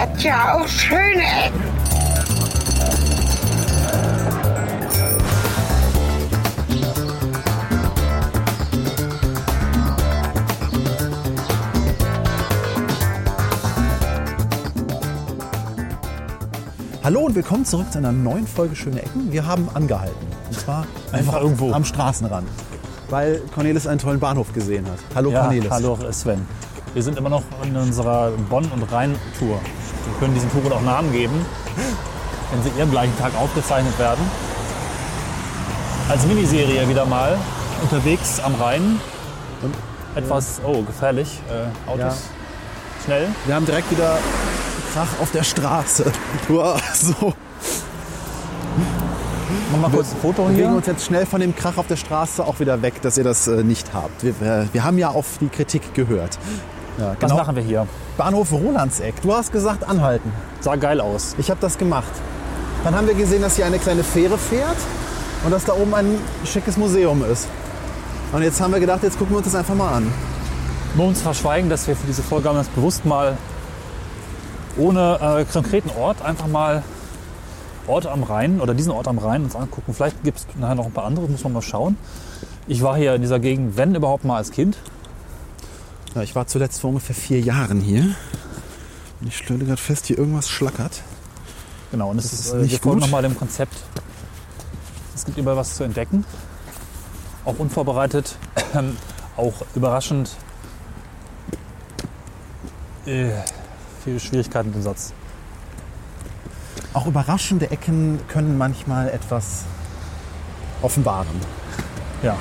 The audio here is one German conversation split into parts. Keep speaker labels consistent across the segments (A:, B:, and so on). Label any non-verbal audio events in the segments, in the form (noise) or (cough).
A: hat ja auch schöne Ecken.
B: Hallo und willkommen zurück zu einer neuen Folge Schöne Ecken. Wir haben angehalten. Und zwar
C: Einfach irgendwo.
B: am Straßenrand. Weil Cornelis einen tollen Bahnhof gesehen hat. Hallo
C: Ja,
B: Cornelis.
C: hallo Sven. Wir sind immer noch in unserer Bonn- und Rhein-Tour. Wir können diesen Touren auch Namen geben, wenn sie ihren gleichen Tag aufgezeichnet werden. Als Miniserie wieder mal unterwegs am Rhein.
B: Und-
C: Etwas, oh, gefährlich. Äh, Autos
B: Ja.
C: schnell.
B: Wir haben direkt wieder Krach auf der Straße. (laughs) So.
C: Mach mal kurz ein Foto
B: Wir bewegen
C: hier.
B: uns jetzt schnell von dem Krach auf der Straße auch wieder weg, dass ihr das äh, nicht habt. Wir, wir, wir haben ja auf die Kritik gehört. Ja,
C: Was machen wir hier?
B: Bahnhof Rolandseck. Du hast gesagt anhalten.
C: Sah geil aus.
B: Ich habe das gemacht. Dann haben wir gesehen, dass hier eine kleine Fähre fährt und dass da oben ein schickes Museum ist. Und jetzt haben wir gedacht, jetzt gucken wir uns das einfach mal an.
C: Nur um zu verschweigen, dass wir für diese Folge haben das bewusst mal ohne äh, konkreten Ort einfach mal Ort am Rhein oder diesen Ort am Rhein uns angucken. Vielleicht gibt es nachher noch ein paar andere, muss man mal schauen. Ich war hier in dieser Gegend, wenn überhaupt mal als Kind.
B: Ja, ich war zuletzt vor ungefähr vier Jahren hier. Und ich stelle gerade fest, hier irgendwas schlackert.
C: Genau, und es
B: Das
C: ist,
B: ist
C: äh,
B: nicht
C: wir
B: gut.
C: nochmal dem Konzept. Es gibt überall was zu entdecken. Auch unvorbereitet, (clears throat) auch überraschend. Äh, viele Schwierigkeiten mit dem Satz.
B: Auch überraschende Ecken können manchmal etwas offenbaren.
C: Ja.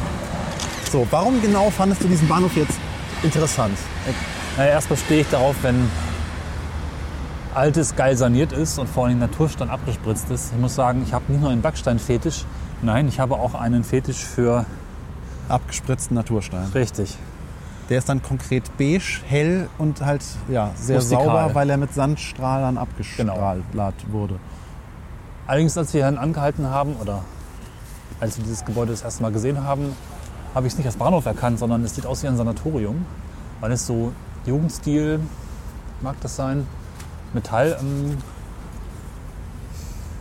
B: So, warum genau fandest du diesen Bahnhof jetzt interessant?
C: Naja, erstmal stehe ich darauf, wenn altes geil saniert ist und vor allem Naturstein abgespritzt ist. Ich muss sagen, ich habe nicht nur einen Backsteinfetisch, nein, ich habe auch einen Fetisch für
B: Abgespritzten Naturstein.
C: richtig.
B: Der ist dann konkret beige, hell und halt ja, sehr
C: Rustikal.
B: sauber, weil er mit Sandstrahlern abgestrahlt wurde.
C: Allerdings, als wir hier angehalten haben oder als wir dieses Gebäude das erste Mal gesehen haben, habe ich es nicht als Bahnhof erkannt, sondern es sieht aus wie ein Sanatorium, weil es so Jugendstil, mag das sein, Metall, ähm,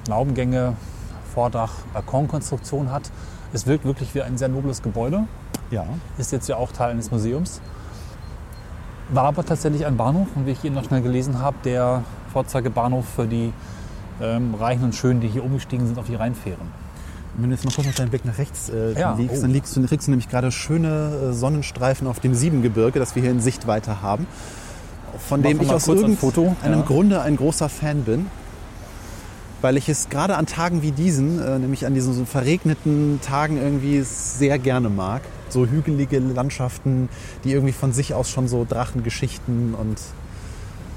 C: Laubengänge, Vordach, Balkonkonstruktion hat. Es wirkt wirklich wie ein sehr nobles Gebäude.
B: Ja.
C: ist jetzt ja auch Teil eines Museums. War aber tatsächlich ein Bahnhof, und wie ich eben noch schnell gelesen habe, der Vorzeigebahnhof für die ähm, Reichen und Schönen, die hier umgestiegen sind auf die Rheinfähren.
B: Wenn du jetzt mal kurz mit deinem Blick nach rechts äh,
C: Ja,
B: liegst,
C: oh.
B: dann liegst du, kriegst du nämlich gerade schöne äh, Sonnenstreifen auf dem Siebengebirge, das wir hier in Sichtweite haben. Von dem
C: Machen
B: ich aus
C: ein
B: irgendeinem
C: ja.
B: Grunde ein großer Fan bin. Weil ich es gerade an Tagen wie diesen, äh, nämlich an diesen so verregneten Tagen irgendwie sehr gerne mag. So hügelige Landschaften, die irgendwie von sich aus schon so Drachengeschichten und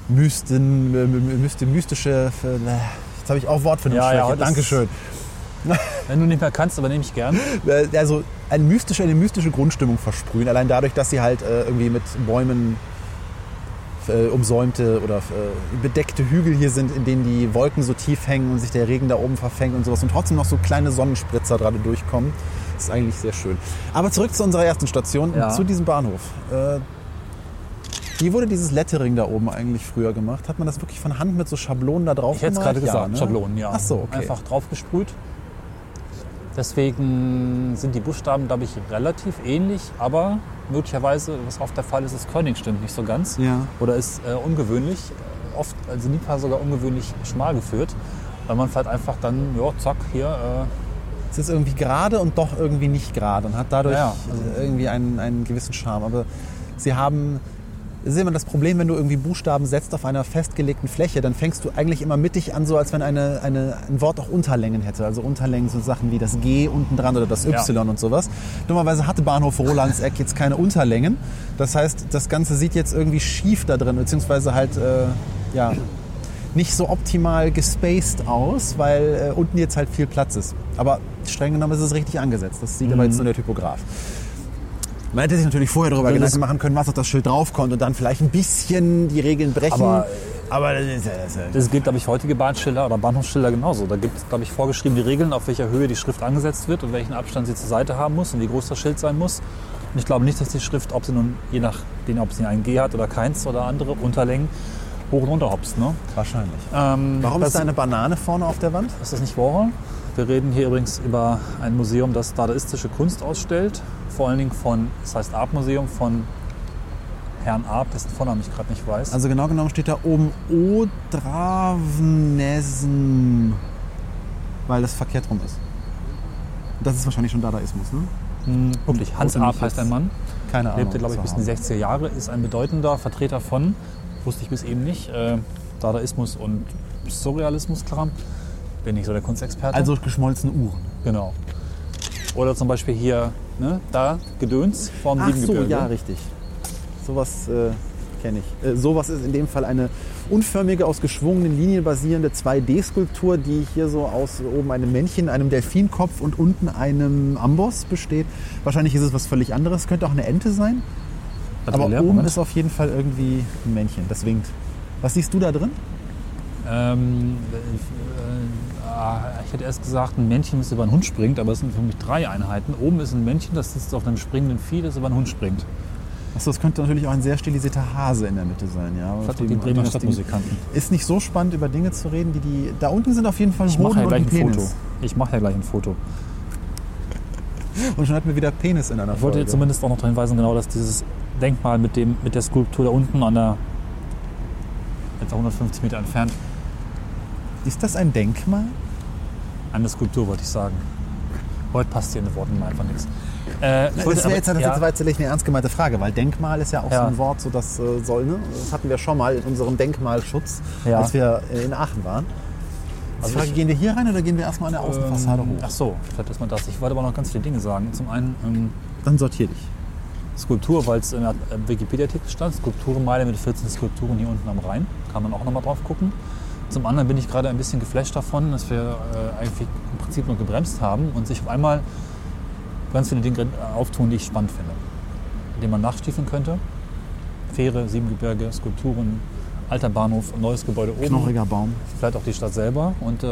B: Mysten, äh, mysti- mystische, äh, jetzt habe ich auch Wortfindungsschwäche.
C: Ja, ja, heute ist-
B: Dankeschön. (laughs)
C: Wenn du nicht mehr kannst, übernehme ich gern.
B: Äh, also eine mystische, eine mystische Grundstimmung versprühen. Allein dadurch, dass sie halt äh, irgendwie mit Bäumen äh, umsäumte oder äh, bedeckte Hügel hier sind, in denen die Wolken so tief hängen und sich der Regen da oben verfängt und sowas und trotzdem noch so kleine Sonnenspritzer gerade durchkommen. Das ist eigentlich sehr schön. Aber zurück zu unserer ersten Station,
C: Ja.
B: zu diesem Bahnhof. Äh, wie wurde dieses Lettering da oben eigentlich früher gemacht? Hat man das wirklich von Hand mit so Schablonen da drauf
C: Ich hätte es gerade gesagt,
B: ne?
C: Schablonen, ja.
B: Ach so, okay.
C: Einfach draufgesprüht. Deswegen sind die Buchstaben, glaube ich, relativ ähnlich, aber möglicherweise, was oft der Fall ist, ist König stimmt nicht so ganz.
B: Ja.
C: Oder ist äh, ungewöhnlich, äh, oft, also Nipa sogar ungewöhnlich schmal geführt, weil man halt einfach dann, ja, zack, hier, äh,
B: Es ist irgendwie gerade und doch irgendwie nicht gerade und hat dadurch
C: Ja,
B: äh, irgendwie einen, einen gewissen Charme. Aber sie haben, das ist immer das Problem, wenn du irgendwie Buchstaben setzt auf einer festgelegten Fläche, dann fängst du eigentlich immer mittig an, so als wenn eine, eine, ein Wort auch Unterlängen hätte. Also Unterlängen, so Sachen wie das G unten dran oder das Y
C: Ja.
B: und sowas. Dummerweise hatte Bahnhof Rolandseck jetzt keine Unterlängen. Das heißt, das Ganze sieht jetzt irgendwie schief da drin, beziehungsweise halt, äh, ja, nicht so optimal gespaced aus, weil äh, unten jetzt halt viel Platz ist. Aber streng genommen ist es richtig angesetzt. Das sieht aber jetzt nur der Typograf. Man hätte sich natürlich vorher darüber
C: das-
B: Gedanken machen können, was auf das Schild draufkommt und dann vielleicht ein bisschen die Regeln brechen.
C: Aber-
B: aber das ist, ja- das ist, ja-
C: Das gilt, glaube ich, heutige Bahnschilder oder Bahnhofsschilder genauso. Da gibt es, glaube ich, vorgeschriebene Regeln, auf welcher Höhe die Schrift angesetzt wird und welchen Abstand sie zur Seite haben muss und wie groß das Schild sein muss. Und ich glaube nicht, dass die Schrift, ob sie nun, je nachdem, ob sie ein G hat oder keins oder andere Unterlängen, hoch und runter hopst. Ne?
B: Wahrscheinlich.
C: Ähm,
B: Warum ist da eine Banane vorne auf der Wand?
C: ist das nicht Warhol? Wir reden hier übrigens über ein Museum, das dadaistische Kunst ausstellt. Vor allen Dingen von, das heißt Art Museum von Herrn Arp, dessen Vornamen ich gerade nicht weiß.
B: Also genau genommen steht da oben Odravnesen, weil das verkehrt rum ist. Das ist wahrscheinlich schon Dadaismus, ne?
C: Hm, wirklich, Hans Arp heißt ein Mann.
B: Keine Ahnung.
C: Lebte, glaube ich, bis in die 60er Jahre, ist ein bedeutender Vertreter von, wusste ich bis eben nicht, äh, Dadaismus und Surrealismus-Kram. Bin nicht so der Kunstexperte.
B: Also geschmolzene Uhren.
C: Genau. Oder zum Beispiel hier, ne, da, Gedöns vom
B: Ach so, ja, richtig. Sowas äh, kenne ich. Äh, sowas ist in dem Fall eine unförmige, aus geschwungenen Linien basierende 2D-Skulptur, die hier so aus oben einem Männchen, einem Delfinkopf und unten einem Amboss besteht. Wahrscheinlich ist es was völlig anderes. Könnte auch eine Ente sein.
C: Warte,
B: Aber oben
C: Moment.
B: ist auf jeden Fall irgendwie ein Männchen, das winkt. Was siehst du da drin?
C: Ähm, ich hätte erst gesagt, ein Männchen, das über einen Hund springt, aber es sind für mich drei Einheiten. Oben ist ein Männchen, das sitzt auf einem springenden Vieh, das über einen Hund springt.
B: Achso, es könnte natürlich auch ein sehr stilisierter Hase in der Mitte sein. Ja, Auf
C: auch die Bremer Stadtmusikanten.
B: Ist nicht so spannend, über Dinge zu reden, die die. Da unten sind auf jeden Fall
C: Ich mache ja gleich ein
B: Penis.
C: Foto. Ich mache ja gleich ein Foto.
B: Und schon hatten wir wieder Penis in einer
C: Ich wollte
B: Folge.
C: zumindest auch noch darauf hinweisen, genau, dass dieses Denkmal mit, dem, mit der Skulptur da unten an der etwa 150 Meter entfernt,
B: Ist das ein Denkmal?
C: eine Skulptur wollte ich sagen. Heute passt hier in den Worten mal einfach nichts. Äh,
B: Das
C: wollte
B: wäre
C: aber-
B: jetzt, das
C: ja,
B: jetzt tatsächlich eine ernst gemeinte Frage, weil Denkmal ist ja auch
C: Ja.
B: so ein Wort, so das äh, soll, ne? Das hatten wir schon mal in unserem Denkmalschutz,
C: Ja.
B: als wir äh, in Aachen waren. Die
C: Also
B: Frage,
C: ich-
B: gehen wir hier rein oder gehen wir erstmal an der Außenfassade
C: ähm,
B: hoch?
C: Ach so, vielleicht ist man das. Ich wollte aber noch ganz viele Dinge sagen. Zum einen ähm,
B: Dann sortier dich.
C: Skulptur, weil es in der Wikipedia-Artikel stand, Skulpturenmeile mit 14 Skulpturen hier unten am Rhein. Kann man auch nochmal drauf gucken. Zum anderen bin ich gerade ein bisschen geflasht davon, dass wir äh, eigentlich im Prinzip nur gebremst haben und sich auf einmal ganz viele Dinge auftun, die ich spannend finde. Die man nachstiefeln könnte. Fähre, Siebengebirge, Skulpturen, alter Bahnhof, neues Gebäude oben.
B: Knorriger Baum.
C: Vielleicht auch die Stadt selber. Und äh,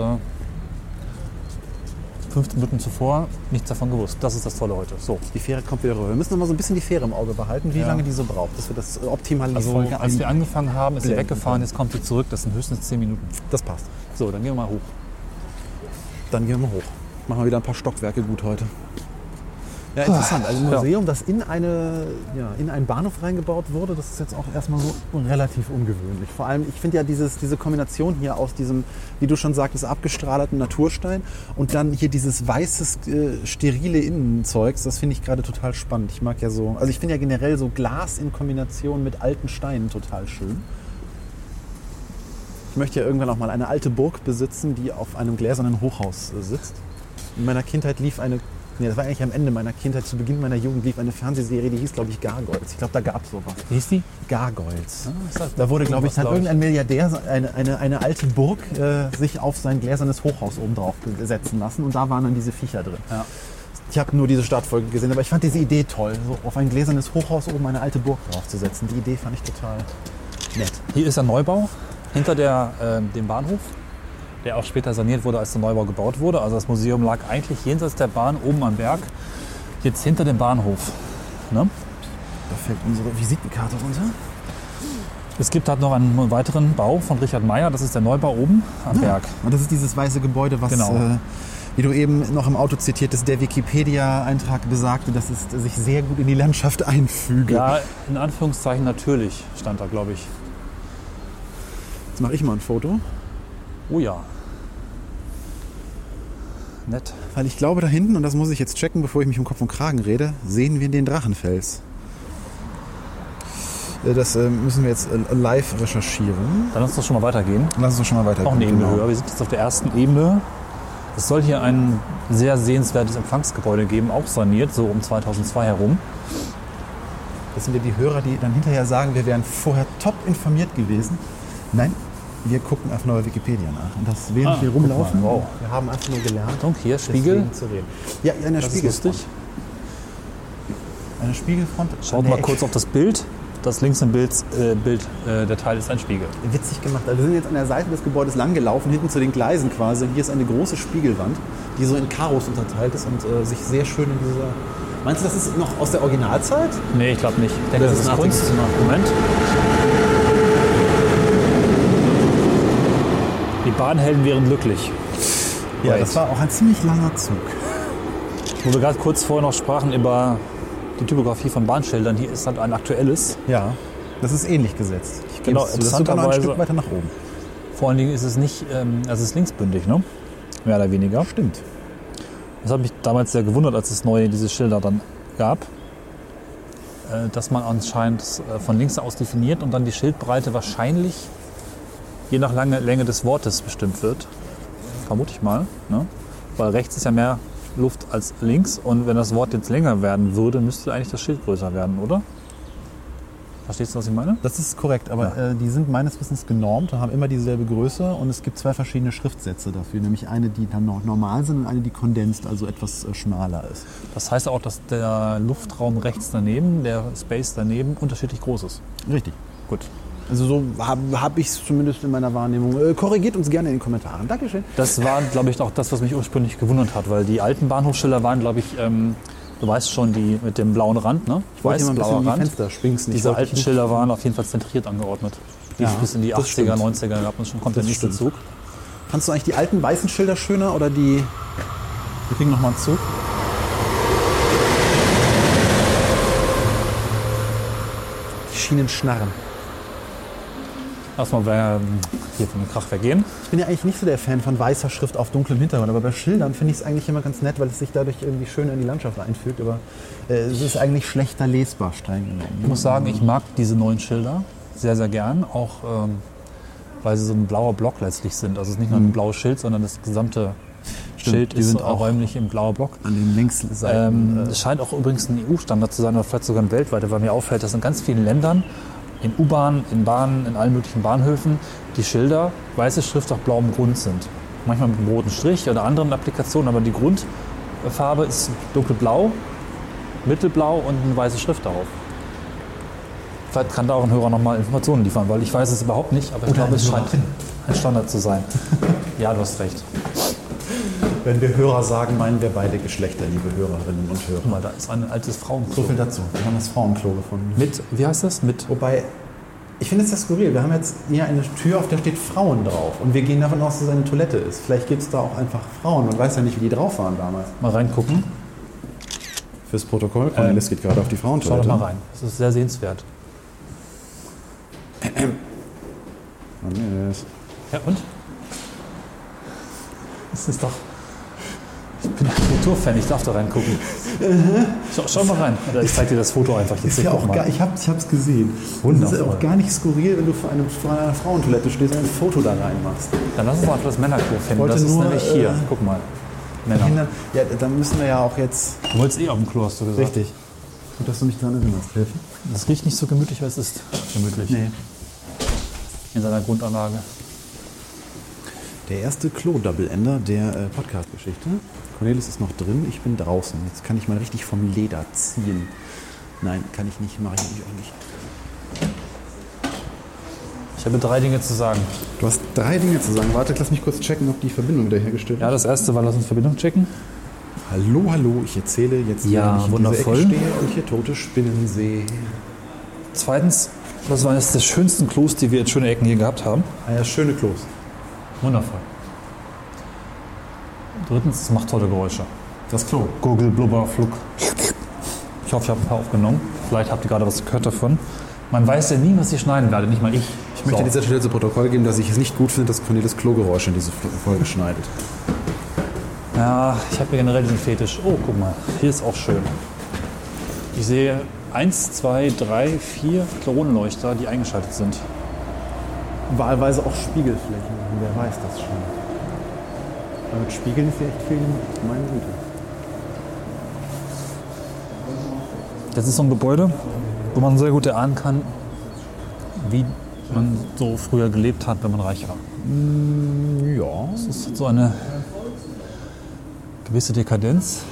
C: 15 Minuten zuvor nichts davon gewusst. Das ist das Tolle heute. So.
B: Die Fähre kommt wieder rüber. Wir müssen noch mal so ein bisschen die Fähre im Auge behalten, wie
C: Ja.
B: lange die so braucht, dass wir das optimal in die
C: Also
B: Folge
C: als wir angefangen haben, ist sie weggefahren, jetzt kommt sie zurück. Das sind höchstens 10 Minuten.
B: Das passt.
C: So, dann gehen wir mal hoch.
B: Dann gehen wir mal hoch. Machen wir wieder ein paar Stockwerke gut heute. Ja, interessant. Also ein. Museum, das in, eine, ja, in einen Bahnhof reingebaut wurde, das ist jetzt auch erstmal so relativ ungewöhnlich. Vor allem, ich finde ja dieses, diese Kombination hier aus diesem, wie du schon sagtest, abgestrahlten Naturstein und dann hier dieses weißes, äh, sterile Innenzeugs, das finde ich gerade total spannend. Ich mag ja so, also ich finde ja generell so Glas in Kombination mit alten Steinen total schön. Ich möchte ja irgendwann auch mal eine alte Burg besitzen, die auf einem gläsernen Hochhaus äh, sitzt. In meiner Kindheit lief eine, nee, das war eigentlich am Ende meiner Kindheit, zu Beginn meiner Jugend lief eine Fernsehserie, die hieß, glaube ich, Gargoyles. Ich glaube, da gab es sowas.
C: Wie hieß die?
B: Gargoyles.
C: das-
B: Da wurde, glaube ich, hat
C: glaub
B: irgendein Milliardär eine, eine, eine alte Burg äh, sich auf sein gläsernes Hochhaus oben drauf setzen lassen und da waren dann diese Viecher drin.
C: Ja.
B: Ich habe nur diese Startfolge gesehen, aber ich fand diese Idee toll, so auf ein gläsernes Hochhaus oben eine alte Burg draufzusetzen. Die Idee fand ich total nett.
C: Hier ist ein Neubau hinter der, äh, dem Bahnhof, der auch später saniert wurde, als der Neubau gebaut wurde. Also das Museum lag eigentlich jenseits der Bahn oben am Berg, jetzt hinter dem Bahnhof. Ne?
B: Da fällt unsere Visitenkarte runter.
C: Es gibt halt noch einen weiteren Bau von Richard Meyer, das ist der Neubau oben am Berg.
B: Und das ist dieses weiße Gebäude, was,
C: Genau.
B: äh, wie du eben noch im Auto zitiert hast, der Wikipedia-Eintrag besagte, dass es sich sehr gut in die Landschaft einfüge.
C: Ja, in Anführungszeichen natürlich stand da, glaube ich.
B: Jetzt mache ich mal ein Foto,
C: Oh ja. Nett.
B: weil ich glaube, da hinten, und das muss ich jetzt checken, bevor ich mich um Kopf und Kragen rede, sehen wir den Drachenfels. Äh, Das äh, müssen wir jetzt äh, live recherchieren.
C: Dann lass uns schon mal weitergehen.
B: Lass uns doch schon mal weiter.
C: Auch eine Ebene höher. Wir sind jetzt auf der ersten Ebene. Es soll hier ein sehr sehenswertes Empfangsgebäude geben, auch saniert, so um 2002 herum.
B: Das sind ja die Hörer, die dann hinterher sagen, wir wären vorher top informiert gewesen. Nein, wir gucken einfach nur bei Wikipedia nach. Und das während
C: Ah,
B: wir rumlaufen,
C: wow.
B: wir haben einfach nur gelernt,
C: Und hier Spiegel.
B: zu reden. Ja, eine
C: Das ist
B: Spiegelfront.
C: lustig.
B: Eine Spiegelfront.
C: Schaut mal
B: der
C: kurz auf das Bild. Das links im Bild, äh, Bild äh, der Teil ist ein Spiegel.
B: Ecke. Witzig gemacht. Also wir sind jetzt an der Seite des Gebäudes lang gelaufen, hinten zu den Gleisen quasi. Hier ist eine große Spiegelwand, die so in Karos unterteilt ist und äh, sich sehr schön in dieser... Meinst du, das ist noch aus der Originalzeit?
C: Nee, ich glaube nicht. Ich denke,
B: Das
C: das,
B: ist
C: ist Kunst. Moment. Die Bahnhelden wären glücklich.
B: Ja,
C: Right.
B: das war auch ein ziemlich langer Zug.
C: Wo wir gerade kurz vorher noch sprachen über die Typografie von Bahnschildern, hier ist halt ein aktuelles.
B: Ja, das ist ähnlich gesetzt. Ich
C: Genau,
B: noch ein
C: interessanterweise-
B: Stück weiter nach oben.
C: Vor allen Dingen ist es nicht, ähm, also es ist linksbündig, ne? Mehr oder weniger.
B: Stimmt.
C: Das hat mich damals sehr gewundert, als es neue diese Schilder dann gab, äh, dass man anscheinend äh, von links aus definiert und dann die Schildbreite wahrscheinlich je nach Lange, Länge des Wortes bestimmt wird. Vermute ich mal. Ne? Weil rechts ist ja mehr Luft als links und wenn das Wort jetzt länger werden würde, müsste eigentlich das Schild größer werden, oder? Verstehst du, was ich meine?
B: Das ist korrekt, aber äh, die sind meines Wissens genormt und haben immer dieselbe Größe und es gibt zwei verschiedene Schriftsätze dafür, nämlich eine, die dann noch normal sind und eine, die kondensiert, also etwas äh, schmaler ist.
C: Das heißt auch, dass der Luftraum rechts daneben, der Space daneben unterschiedlich groß ist.
B: Richtig.
C: Gut.
B: Also so habe hab ich es zumindest in meiner Wahrnehmung. Äh, korrigiert uns gerne in den Kommentaren. Dankeschön.
C: Das war, glaube ich, auch das, was mich ursprünglich gewundert hat, weil die alten Bahnhofsschilder waren, glaube ich, ähm, du weißt schon, die mit dem blauen Rand, ne?
B: Ich wollte mal ein bisschen
C: Rand.
B: Fenster schwingsen. Ich
C: Diese alten Schilder waren auf jeden Fall zentriert angeordnet. Die
B: Ja,
C: bis in die
B: das
C: 80er,
B: stimmt.
C: 90er gab und schon kommt
B: Das
C: der nächste
B: stimmt.
C: Zug.
B: Fandst du eigentlich die alten weißen Schilder schöner oder die... Wir kriegen noch mal einen Zug. Die Schienen schnarren.
C: Erstmal ähm, hier von dem Krachwerk gehen.
B: Ich bin ja eigentlich nicht so der Fan von weißer Schrift auf dunklem Hintergrund, aber bei Schildern finde ich es eigentlich immer ganz nett, weil es sich dadurch irgendwie schön in die Landschaft einfügt. Aber äh, es ist eigentlich schlechter lesbar, streng genommen.
C: Ich muss sagen, ich mag diese neuen Schilder sehr, sehr gern. Auch ähm, weil sie so ein blauer Block letztlich sind. Also es ist nicht nur ein blaues Schild, sondern das gesamte Schild
B: Mhm. die
C: ist
B: sind auch-
C: räumlich im blauer Block.
B: An den Längsseiten.
C: Ähm,
B: äh,
C: es scheint auch übrigens ein EU-Standard zu sein oder vielleicht sogar ein weltweiter, weil mir auffällt, dass in ganz vielen Ländern, in U-Bahnen, in Bahnen, in allen möglichen Bahnhöfen, die Schilder weiße Schrift auf blauem Grund sind. Manchmal mit einem roten Strich oder anderen Applikationen, aber die Grundfarbe ist dunkelblau, mittelblau und eine weiße Schrift darauf. Vielleicht kann da auch ein Hörer nochmal Informationen liefern, weil ich weiß es überhaupt nicht, aber ich
B: Oder
C: glaube, es scheint ein Standard zu sein. (laughs) ja, du hast recht.
B: Wenn wir Hörer sagen, meinen wir beide Geschlechter, liebe Hörerinnen und Hörer.
C: Guck mal, da ist ein altes
B: So
C: Frauenklo.
B: viel dazu. Wir haben das Frauenklo gefunden.
C: Mit, wie heißt das? Mit
B: Wobei, ich finde es ja skurril. Wir haben jetzt hier eine Tür, auf der steht Frauen drauf. Und wir gehen davon aus, dass es eine Toilette ist. Vielleicht gibt es da auch einfach Frauen. Man weiß ja nicht, wie die drauf waren damals.
C: mal reingucken.
B: Fürs Protokoll. Cornelis geht gerade auf die
C: Schau
B: Frauentoilette.
C: doch mal rein. Das ist sehr sehenswert. (clears throat)
B: Cornelis.
C: Ja, und? Das ist doch. Ich bin Architekturfan, ich darf da reingucken. Schau, schau mal rein. Oder ich zeig dir das Foto einfach jetzt.
B: Ist ja auch
C: mal.
B: gar, ich habe es gesehen.
C: Wundervoll.
B: Es ist auch gar nicht skurril, wenn du vor, einem, vor einer Frauentoilette stehst und ein Foto da reinmachst.
C: Dann lass uns mal das Männerklo finden. Das ist
B: nur,
C: nämlich hier.
B: äh,
C: Guck mal. Männer.
B: Kinder, ja, dann müssen wir ja auch jetzt.
C: Du wolltest eh auf dem Klo, hast du gesagt.
B: Richtig. Gut, dass du mich daran erinnerst. Helfen?
C: Das riecht nicht so gemütlich, aber es ist gemütlich.
B: Nee.
C: In seiner Grundanlage.
B: Der erste Klo-Double-Ender der äh, Podcast-Geschichte. Cornelis ist noch drin, ich bin draußen. Jetzt kann ich mal richtig vom Leder ziehen. Nein, kann ich nicht, mache ich natürlich auch nicht.
C: Ich habe drei Dinge zu sagen.
B: Du hast drei Dinge zu sagen. Warte, lass mich kurz checken, ob die Verbindung wiederhergestellt
C: Ja, das erste war, lass uns Verbindung checken.
B: Hallo, hallo, ich erzähle jetzt,
C: Ja,
B: während ich in
C: wundervoll.
B: dieser Ecke stehe und hier tote Spinnen sehe.
C: Zweitens, das war eines der schönsten Klos, die wir in schöne Ecken hier gehabt haben.
B: Ah ja, schöne Klos.
C: Wundervoll. Drittens, es macht tolle Geräusche.
B: Das Klo.
C: Gurgel, Blubber, Flug. Ich hoffe, ich habe ein paar aufgenommen. Vielleicht habt ihr gerade was gehört davon. Man weiß ja nie, was ich schneiden werde, nicht mal ich.
B: Ich möchte an dieser Stelle zu Protokoll geben, dass ich es nicht gut finde, dass Cornelis Klogeräusche in diese Folge schneidet.
C: Ja, ich habe ja generell diesen Fetisch. Oh, guck mal, hier ist auch schön. Ich sehe eins, zwei, drei, vier Kronleuchter, die eingeschaltet sind.
B: Wahlweise auch Spiegelflächen, wer weiß das schon. Aber mit Spiegeln ist ja echt viel, meine Güte.
C: Das ist so ein Gebäude, wo man sehr gut erahnen kann, wie man so früher gelebt hat, wenn man reich war.
B: Ja.
C: Es ist so eine gewisse Dekadenz,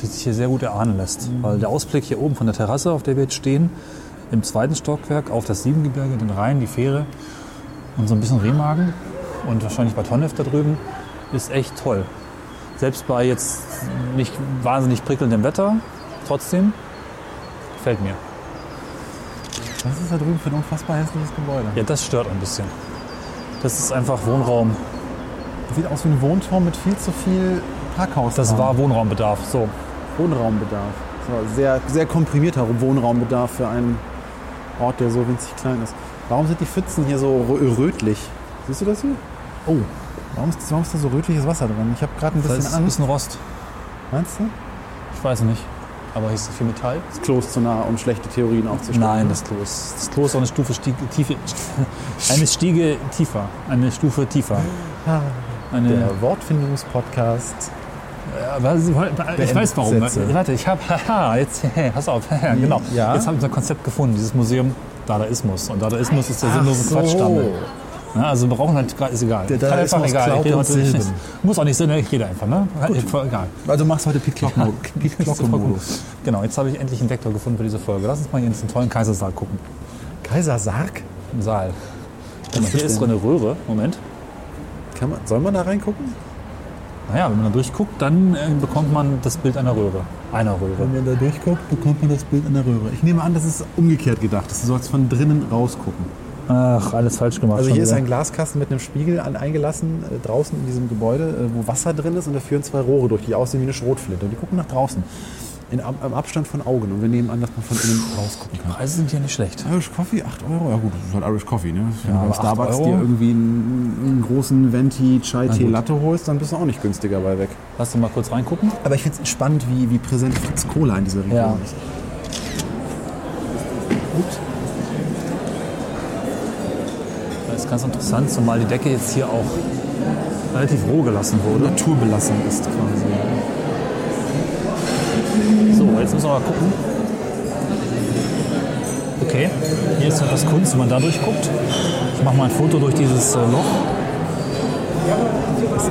C: die sich hier sehr gut erahnen lässt. Weil der Ausblick hier oben von der Terrasse, auf der wir jetzt stehen, im zweiten Stockwerk auf das Siebengebirge, den Rhein, die Fähre und so ein bisschen Remagen und wahrscheinlich Bad Honnef da drüben, ist echt toll. Selbst bei jetzt nicht wahnsinnig prickelndem Wetter, trotzdem gefällt mir.
B: Was ist da drüben für ein unfassbar hässliches Gebäude?
C: Ja, das stört ein bisschen. Das ist einfach Wohnraum
B: Sieht aus wie ein Wohnturm mit viel zu viel Parkhaus.
C: Das war Wohnraumbedarf. So.
B: Wohnraumbedarf. So, sehr, sehr komprimierter Wohnraumbedarf für einen Ort, der so winzig klein ist. Warum sind die Pfützen hier so rö- rötlich? Siehst du das hier?
C: Oh,
B: Warum ist, warum ist da so rötliches Wasser drin? Ich habe gerade ein
C: das
B: bisschen
C: ist ein
B: Angst.
C: bisschen Rost.
B: Meinst du?
C: Ich weiß nicht. Aber hier ist so viel Metall.
B: Das Klo ist zu nah, um schlechte Theorien aufzustellen.
C: Nein, das Klo ist, das Klo ist auch eine Stufe Stiege, tiefe, (laughs) eine Stiege tiefer. Eine Stufe tiefer. Eine,
B: Der Wortfindungspodcast.
C: Ich weiß warum.
B: Sätze.
C: Warte, ich habe, (laughs) haha, jetzt, pass auf, genau.
B: Ja.
C: Jetzt habe ich unser Konzept gefunden, dieses Museum Dadaismus. Und Dadaismus ist der sinnlose
B: so.
C: Quatschstammel. Ja, also wir brauchen halt, ist egal.
B: Der
C: einfach egal.
B: klaut
C: Ich
B: uns Silben.
C: Muss auch nicht Sinn, ich rede einfach, ne? Voll egal.
B: Also machst heute Pete Glocke- (laughs) Pete Glocke-Modus.
C: Genau, jetzt habe ich endlich einen Vektor gefunden für diese Folge. Lass uns mal hier in diesen tollen Kaisersaal gucken.
B: Kaiser Sarg?
C: Im Saal. Mal, hier ist so eine Röhre. Moment.
B: Kann man, soll man da reingucken?
C: Naja, wenn man da durchguckt, dann äh, bekommt man das Bild einer Röhre. Einer Röhre.
B: Wenn man da durchguckt, bekommt man das Bild in der Röhre. Ich nehme an, das ist umgekehrt gedacht. Du sollst von drinnen rausgucken.
C: Ach, alles falsch gemacht.
B: Also hier ist
C: wieder.
B: ein Glaskasten mit einem Spiegel an, eingelassen, äh, draußen in diesem Gebäude, äh, wo Wasser drin ist und da führen zwei Rohre durch, die aussehen wie eine Schrotflinte. Und die gucken nach draußen. In, am, am Abstand von Augen. Und wir nehmen an, dass man von innen rausgucken kann.
C: Preise sind hier nicht schlecht.
B: Irish Coffee, 8 Euro. Ja gut, das ist halt Irish Coffee, ne? Wenn
C: Ja,
B: du
C: aber
B: bei Starbucks
C: 8 Euro?
B: dir irgendwie einen, einen großen Venti Chai Tee. Latte holst, dann bist du auch nicht günstiger bei weg.
C: Lass uns mal kurz reingucken.
B: Aber ich finde es spannend, wie, wie präsent Fritz Cola in dieser Region
C: Ja.
B: ist.
C: Das ist ganz interessant, zumal die Decke jetzt hier auch relativ roh gelassen wurde.
B: Naturbelassen ist quasi.
C: So, jetzt müssen wir mal gucken. Okay, hier ist etwas Kunst, wenn man da durchguckt. Ich mache mal ein Foto durch dieses äh, Loch.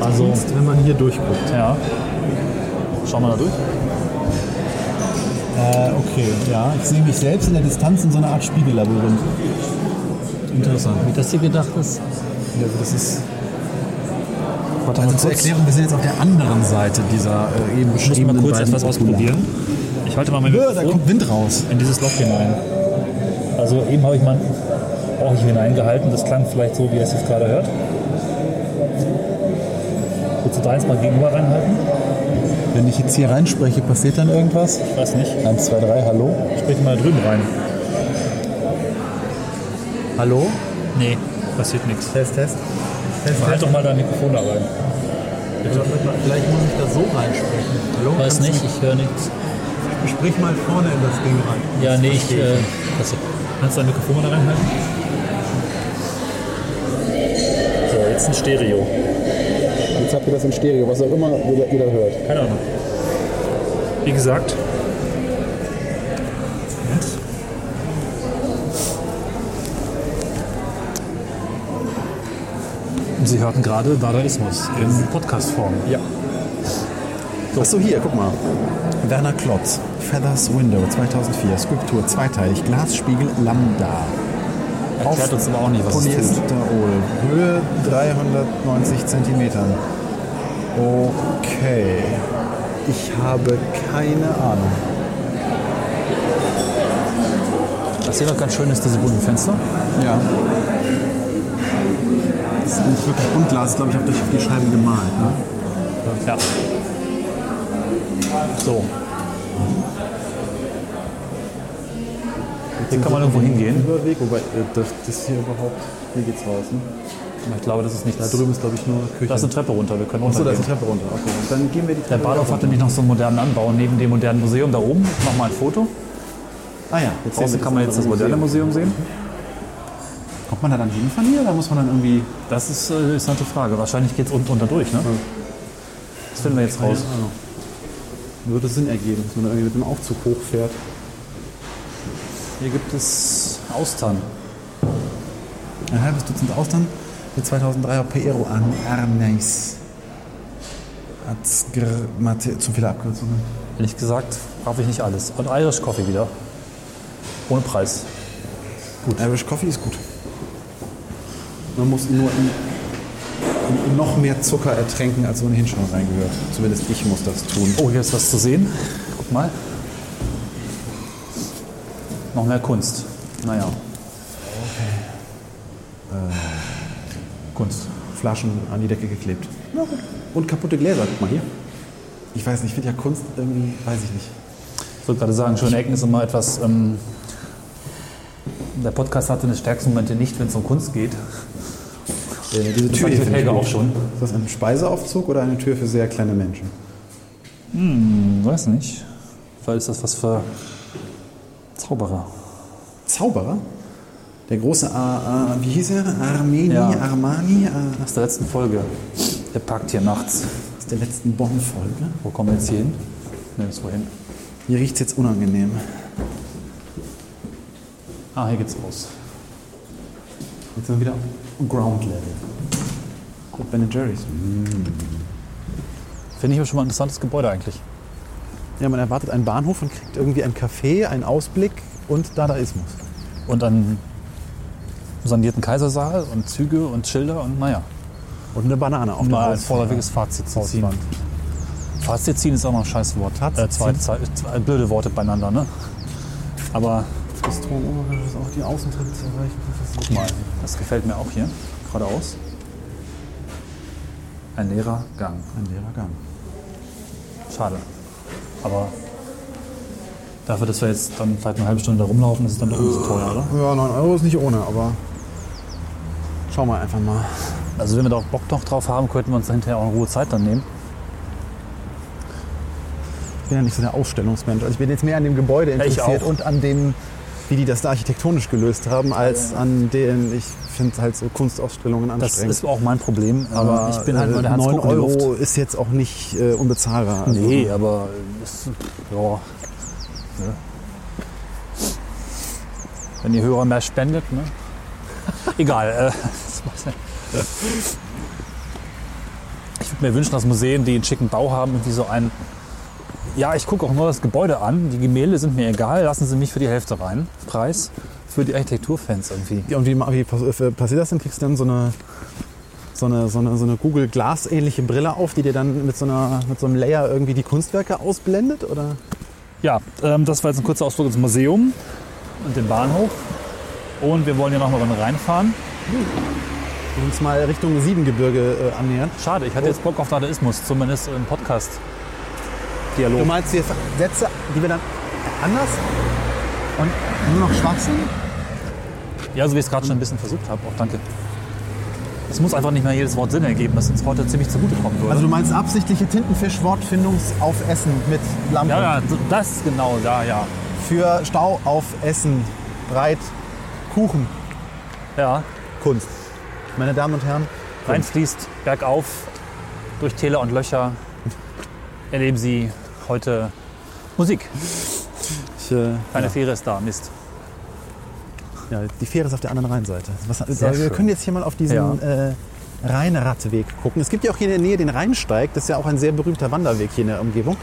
C: Also,
B: Kunst, wenn man hier durchguckt.
C: ja. Schauen wir da durch.
B: Äh, okay, ja. Ich sehe mich selbst in der Distanz in so einer Art Spiegellabyrinth. Interessant.
C: Wie das hier gedacht ist.
B: Ja, das ist,
C: Warte
B: also
C: mal
B: zur. Erklärung, wir sind jetzt auf der anderen Seite dieser äh, eben
C: Ich muss mal
B: beschriebenen
C: kurz etwas ausprobieren. Ich halte mal mein
B: Ja, da
C: Mikrofon
B: kommt Wind raus.
C: in dieses Loch hinein. Also eben habe ich mein Bauch hier hineingehalten. Das klang vielleicht so, wie ihr es jetzt gerade hört. Willst du da jetzt mal gegenüber reinhalten?
B: Wenn ich jetzt hier reinspreche, passiert dann irgendwas?
C: Ich weiß nicht.
B: 1, 2, 3, hallo?
C: Sprich mal da drüben rein.
B: Hallo?
C: Nee, passiert nichts.
B: Test, Test. Test,
C: Halt doch mal dein Mikrofon da rein.
B: Vielleicht muss ich da so reinsprechen. Hallo?
C: Weiß
B: Kannst
C: nicht, ich höre nichts.
B: Sprich mal vorne in das Ding rein.
C: Ja, nee, ich. Äh. Kannst du dein Mikrofon mal da reinhalten? So, jetzt ein Stereo.
B: Jetzt habt ihr das in Stereo, was auch immer ihr da hört.
C: Keine Ahnung. Wie gesagt. Sie hörten gerade Dadaismus in Podcast-Form.
B: Ja. Achso, hier, guck mal. Werner Klotz, Feathers Window 2004, Skulptur, zweiteilig, Glasspiegel Lambda.
C: Erklärt uns aber auch nicht, was.
B: Polyesterol, Höhe 390 Zentimetern. Okay. Ich habe keine Ahnung.
C: Was hier noch ganz schön ist, diese bunten Fenster.
B: Ja. Das ist nicht wirklich Buntglas, ist, glaube ich, auch durch die Scheiben gemalt. Ne?
C: Ja. So. Hier kann man irgendwo hingehen.
B: Überweg, wobei äh, das, das hier überhaupt, hier geht's raus. Ne?
C: Ich glaube, das ist nicht
B: Da drüben ist, glaube ich, nur Küche.
C: Da ist eine Treppe runter. Wir können
B: Achso, da ist eine Treppe runter. Okay, dann gehen wir die
C: Der
B: Treppe
C: Bahnhof
B: runter.
C: hat nämlich noch so einen modernen Anbau neben dem modernen Museum da oben. Ich mach mal ein Foto.
B: Ah ja, jetzt
C: Draußen kann man jetzt das moderne Museum sehen.
B: Kommt man da dann hin von hier oder muss man dann irgendwie...
C: Das ist, äh, ist halt die Frage. Wahrscheinlich geht es unten unter durch. Ne? Das finden wir jetzt raus.
B: Würde Sinn ergeben, dass man da irgendwie mit dem Aufzug hochfährt.
C: Hier gibt es Austern.
B: Ein halbes Dutzend Austern mit 2003er Pero an Arneis. Zu viele Abkürzungen.
C: Ehrlich gesagt, brauche ich nicht alles. Und Irish Coffee wieder. Ohne Preis.
B: Gut, Irish Coffee ist gut. Man muss nur in, in noch mehr Zucker ertränken, als ohnehin schon reingehört. Zumindest ich muss das tun.
C: Oh, hier ist was zu sehen. Guck mal. Noch mehr Kunst. Naja. Kunst.
B: Flaschen an die Decke geklebt. Na gut. Und kaputte Gläser, guck mal hier. Ich weiß nicht, ich finde ja Kunst irgendwie, weiß ich nicht.
C: Ich wollte gerade sagen, schöne Ecken ist immer etwas. Ähm, der Podcast hatte eine stärksten Momente nicht, wenn es um Kunst geht.
B: Äh, diese Tür hier
C: Helge auch schon.
B: Ist das ein Speiseaufzug oder eine Tür für sehr kleine Menschen?
C: Hm, weiß nicht. Vielleicht ist das was für Zauberer.
B: Zauberer? Der große, A, wie hieß er? Armeni,
C: Ja.
B: Armani? A,
C: Aus der letzten Folge. Der parkt hier nachts.
B: aus der letzten Bonn-Folge.
C: Wo kommen wir jetzt hier hin? Nirgendwo hin.
B: Hier riecht es jetzt unangenehm.
C: Ah, hier geht's raus.
B: Jetzt sind wir wieder Ground Level. So, Ben Jerry's.
C: Finde ich aber schon mal ein interessantes Gebäude eigentlich.
B: Ja, man erwartet einen Bahnhof und kriegt irgendwie ein Café, einen Ausblick und Dadaismus.
C: Und einen sanierten Kaisersaal und Züge und Schilder und naja.
B: Und eine Banane auf der
C: Mal ein vorläufiges Fazit zu ziehen. Fazit ziehen ist auch noch ein scheiß Wort. Äh, zwei, zwei, zwei blöde Worte beieinander, ne? Aber
B: Im Obergeschoss ist auch die Außentritte zu erreichen.
C: guck mal, das gefällt mir auch hier. Geradeaus. Ein leerer Gang.
B: Ein leerer Gang.
C: Schade. Aber dafür, dass wir jetzt dann vielleicht eine halbe Stunde da rumlaufen, ist es dann doch nicht so teuer, oder?
B: Ja, 9 Euro ist nicht ohne, aber schauen wir einfach mal.
C: Also wenn wir da auch Bock noch drauf haben, könnten wir uns da hinterher auch in Ruhe Zeit dann nehmen.
B: Ich bin ja nicht so der Ausstellungsmensch. Also ich bin jetzt mehr an dem Gebäude interessiert und an dem, wie die das da architektonisch gelöst haben, als an den, ich finde halt so Kunstausstellungen
C: Das
B: anstrengend.
C: ist auch mein Problem.
B: aber
C: ich bin halt nur der Hans
B: 9
C: Kuck in der Luft.
B: Euro ist jetzt auch nicht äh, unbezahlbar. Also,
C: Nee, aber es, ja. Ne? Wenn die Hörer mehr spendet, ne? (laughs) Egal. Äh, das ich würde mir wünschen, dass Museen, die einen schicken Bau haben, irgendwie so ein. Ja, ich gucke auch nur das Gebäude an. Die Gemälde sind mir egal. Lassen Sie mich für die Hälfte rein. Preis für die Architekturfans irgendwie.
B: Ja, und wie, wie äh, passiert das denn? Kriegst du dann so eine, so eine, so eine, so eine Google Glass ähnliche Brille auf, die dir dann mit so, einer, mit so einem Layer irgendwie die Kunstwerke ausblendet? Oder?
C: Ja, ähm, das war jetzt ein kurzer Ausflug ins Museum und den Bahnhof. Und wir wollen ja nochmal reinfahren.
B: Und uns mal Richtung Siebengebirge äh, annähern.
C: Schade, ich hatte jetzt Bock auf Dadaismus, zumindest im Podcast.
B: Du
C: Dialog.
B: meinst wir Sätze, die wir dann anders und nur noch schwach sind?
C: Ja, so wie ich es gerade schon ein bisschen versucht habe. Auch danke. Es muss einfach nicht mehr jedes Wort Sinn ergeben, was uns heute ziemlich zugutekommen würde.
B: Also du meinst absichtliche Tintenfisch-Wortfindungsaufessen mit Lampe.
C: ja, ja, das genau, ja, ja.
B: Für Stau auf Essen, Breit, Kuchen,
C: Ja,
B: Kunst. Meine Damen und Herren,
C: reinfließt, bergauf, durch Täler und Löcher, erleben Sie heute Musik.
B: ich, äh,
C: Keine
B: ja.
C: Fähre ist da, Mist.
B: Ja, die Fähre ist auf der anderen Rheinseite. Was, aber wir
C: schön.
B: können jetzt hier mal auf diesen äh, Rheinradweg gucken. Es gibt ja auch hier in der Nähe den Rheinsteig. Das ist ja auch ein sehr berühmter Wanderweg hier in der Umgebung.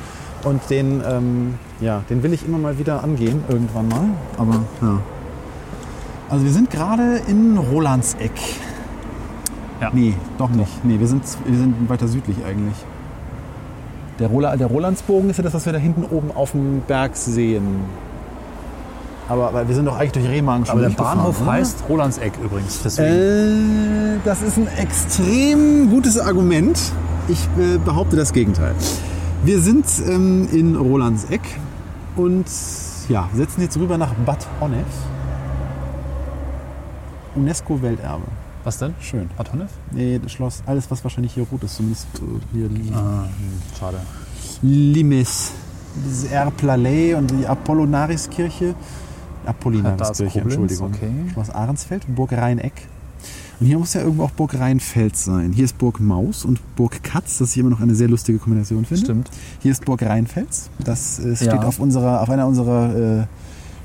B: Und den, ähm, ja, den will ich immer mal wieder angehen, irgendwann mal. Aber ja. Also wir sind gerade in Rolandseck.
C: Ja.
B: Nee, doch nicht. Nee, wir sind, wir sind weiter südlich eigentlich. Der, Rola, der Rolandsbogen ist ja das, was wir da hinten oben auf dem Berg sehen. Aber, aber wir sind doch eigentlich durch Remagen schon
C: Aber der Bahnhof
B: oder?
C: heißt Rolandseck übrigens. Deswegen.
B: Äh, das ist ein extrem gutes Argument. Ich äh, behaupte das Gegenteil. Wir sind ähm, in Rolandseck und ja, setzen jetzt rüber nach Bad Honnef. UNESCO-Welterbe.
C: Was denn?
B: Schön.
C: Bad Honnef?
B: Nee, das Schloss, alles was wahrscheinlich hier rot ist, zumindest äh, hier
C: Ah, hm, schade.
B: Limes. Dieses Erplalais und die Apollonariskirche. Apollonariskirche, Entschuldigung.
C: okay.
B: Schloss Ahrensfeld, Burg Rheineck. Und hier muss ja irgendwo auch Burg Rheinfels sein. Hier ist Burg Maus und Burg Katz, das ich immer noch eine sehr lustige Kombination finde.
C: Stimmt.
B: Hier ist Burg Rheinfels. Das äh, steht
C: Ja.
B: auf, unserer, auf einer unserer äh,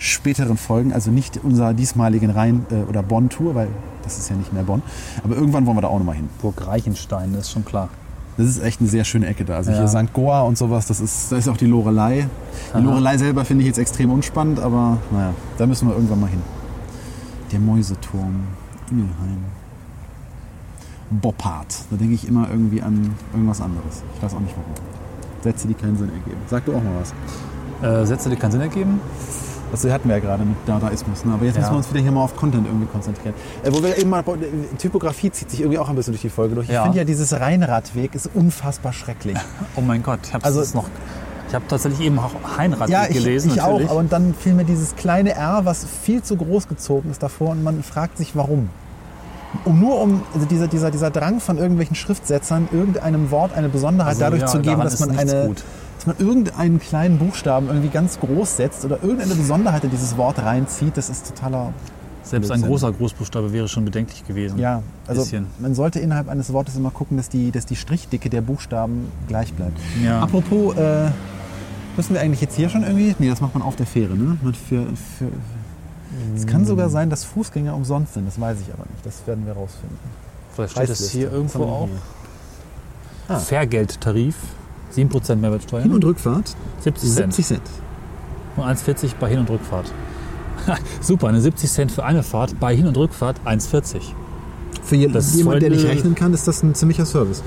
B: späteren Folgen, also nicht unserer diesmaligen Rhein- äh, oder Bonn-Tour, weil das ist ja nicht mehr Bonn. Aber irgendwann wollen wir da auch nochmal hin.
C: Burg Reichenstein, das ist schon klar.
B: Das ist echt eine sehr schöne Ecke da. Also
C: Ja.
B: hier St. Goa und sowas, das ist, da ist auch die Lorelei. Die
C: Aha.
B: Lorelei selber finde ich jetzt extrem unspannend, aber naja, da müssen wir irgendwann mal hin. Der Mäuseturm, Ingelheim. Boppard. Da denke ich immer irgendwie an irgendwas anderes. Ich weiß auch nicht warum. Sätze, die keinen Sinn ergeben. Sag du auch mal was.
C: Äh, Sätze, die keinen Sinn ergeben?
B: Das hatten wir ja gerade mit Dadaismus, ne? aber jetzt
C: Ja.
B: müssen wir uns wieder hier mal auf Content irgendwie konzentrieren. Äh, wo wir eben mal, Typografie zieht sich irgendwie auch ein bisschen durch die Folge durch. Ich
C: Ja.
B: finde ja, dieses Rheinradweg ist unfassbar schrecklich. (laughs)
C: Oh mein Gott, ich habe
B: Also-
C: noch. Ich habe tatsächlich eben auch Heinrad
B: Ja, ich,
C: gelesen.
B: ich auch,
C: natürlich.
B: aber dann fiel mir dieses kleine R, was viel zu groß gezogen ist davor und man fragt sich, warum. Um nur um also dieser, dieser, dieser Drang von irgendwelchen Schriftsetzern, irgendeinem Wort eine Besonderheit
C: Also,
B: dadurch
C: ja,
B: zu geben, dass man, eine,
C: gut.
B: Dass man irgendeinen kleinen Buchstaben irgendwie ganz groß setzt oder irgendeine Besonderheit in dieses Wort reinzieht, das ist totaler.
C: Selbst ein großer Großbuchstabe wäre schon bedenklich gewesen.
B: Ja, also
C: Bisschen.
B: man sollte innerhalb eines Wortes immer gucken, dass die, dass die Strichdicke der Buchstaben gleich bleibt.
C: Ja.
B: Apropos, äh, müssen wir eigentlich jetzt hier schon irgendwie? Nee, das macht man auf der Fähre, ne? Man für, für, es kann sogar sein, dass Fußgänger umsonst sind, das weiß ich aber nicht. Das werden wir rausfinden.
C: Vielleicht steht das
B: Preisliste.
C: hier
B: Was
C: irgendwo auch.
B: hier? Ah.
C: Fairgeldtarif, 7% Mehrwertsteuer,
B: Hin- und Rückfahrt
C: 70 Cent.
B: 70 Cent.
C: Und 1,40 bei Hin- und Rückfahrt. (laughs) Super, eine 70 Cent für eine Fahrt, bei Hin- und Rückfahrt 1,40.
B: Für je,
C: Das ist
B: jemand, der nicht rechnen kann, ist das ein ziemlicher Service.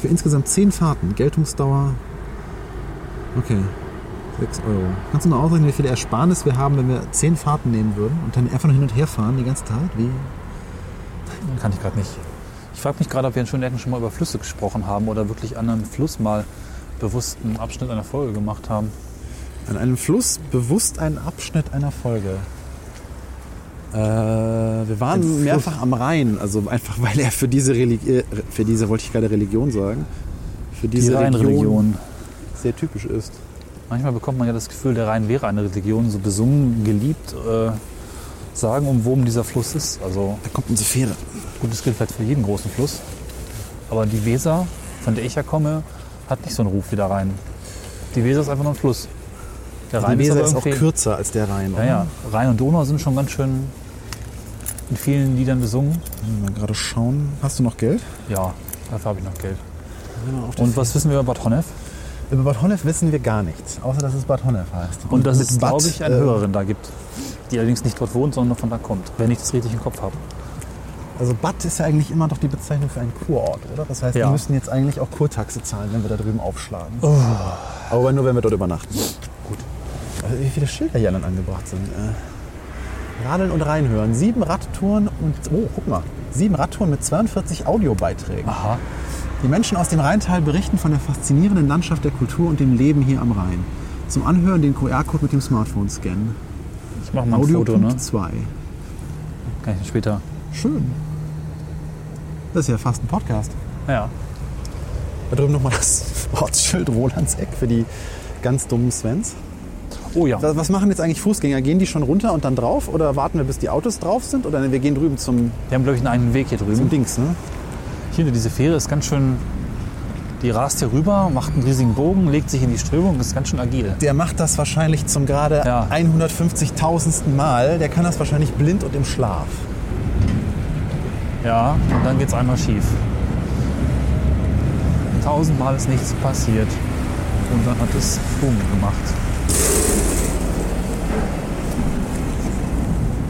B: Für insgesamt 10 Fahrten, Geltungsdauer. Okay, 6 Euro. Kannst du noch ausrechnen, wie viel Ersparnis wir haben, wenn wir 10 Fahrten nehmen würden und dann einfach nur hin und her fahren die ganze Zeit? Wie?
C: Kann ich gerade nicht. Ich frage mich gerade, ob wir in Schönecken schon mal über Flüsse gesprochen haben oder wirklich an einem Fluss mal bewusst einen Abschnitt einer Folge gemacht haben.
B: An einem Fluss bewusst einen Abschnitt einer Folge. Äh, wir waren mehrfach am Rhein, also einfach (laughs) weil er für diese Religion, für diese wollte ich gerade Religion sagen, für
C: Die
B: diese Region
C: Rheinreligion.
B: sehr typisch ist.
C: Manchmal bekommt man ja das Gefühl, der Rhein wäre eine Religion, so besungen, geliebt, äh, sagen, umwoben dieser Fluss ist. Also
B: Da kommt unsere Fähre.
C: Gut, das gilt vielleicht für jeden großen Fluss. Aber die Weser, von der ich ja komme, hat nicht so einen Ruf wie der Rhein. Die Weser ist einfach nur ein Fluss. Der
B: Die
C: Rhein
B: Weser
C: ist
B: ist auch kürzer als der Rhein.
C: Ja, ja. Rhein und Donau sind schon ganz schön in vielen Liedern besungen.
B: Mal gerade schauen. Hast du noch Geld?
C: Ja, dafür habe ich noch Geld.
B: Und
C: Und was wissen wir über Bad Honnef?
B: über Bad Honnef wissen wir gar nichts, außer dass es Bad Honnef heißt.
C: Und dass
B: mit
C: es, glaube ich, eine
B: äh,
C: Hörerin da gibt, die allerdings nicht dort wohnt, sondern von da kommt, wenn ich das richtig im Kopf habe.
B: Also Bad ist ja eigentlich immer doch die Bezeichnung für einen Kurort, oder? Das heißt,
C: Ja.
B: wir müssen jetzt eigentlich auch Kurtaxe zahlen, wenn wir da drüben aufschlagen.
C: Oh.
B: Aber nur, wenn wir dort übernachten. Gut. Also wie viele Schilder hier dann angebracht sind. Äh, Radeln und reinhören. Sieben Radtouren und, oh, guck mal, sieben Radtouren mit 42 Audiobeiträgen.
C: Aha.
B: Die Menschen aus dem Rheintal berichten von der faszinierenden Landschaft der Kultur und dem Leben hier am Rhein. Zum Anhören den QR-Code mit dem Smartphone scannen.
C: Ich mache mal ein
B: Audio
C: Foto, ne?
B: Punkt 2.
C: Kann ich später.
B: Schön. Das ist ja fast ein Podcast.
C: Ja.
B: Da drüben nochmal das Ortsschild Rolandseck für die ganz dummen Svens.
C: Oh ja.
B: Was machen jetzt eigentlich Fußgänger? Gehen die schon runter und dann drauf? Oder warten wir, bis die Autos drauf sind? Oder wir gehen drüben zum,
C: Wir haben, glaube ich, einen eigenen Weg hier
B: zum
C: drüben.
B: Dings, ne?
C: Hier, diese Fähre ist ganz schön. Die rast hier rüber, macht einen riesigen Bogen, legt sich in die Strömung, ist ganz schön agil.
B: Der macht das wahrscheinlich zum gerade
C: Ja.
B: 150.000. Mal. Der kann das wahrscheinlich blind und im Schlaf.
C: Ja, und dann geht's einmal schief. Tausendmal ist nichts passiert. Und dann hat es Boom gemacht.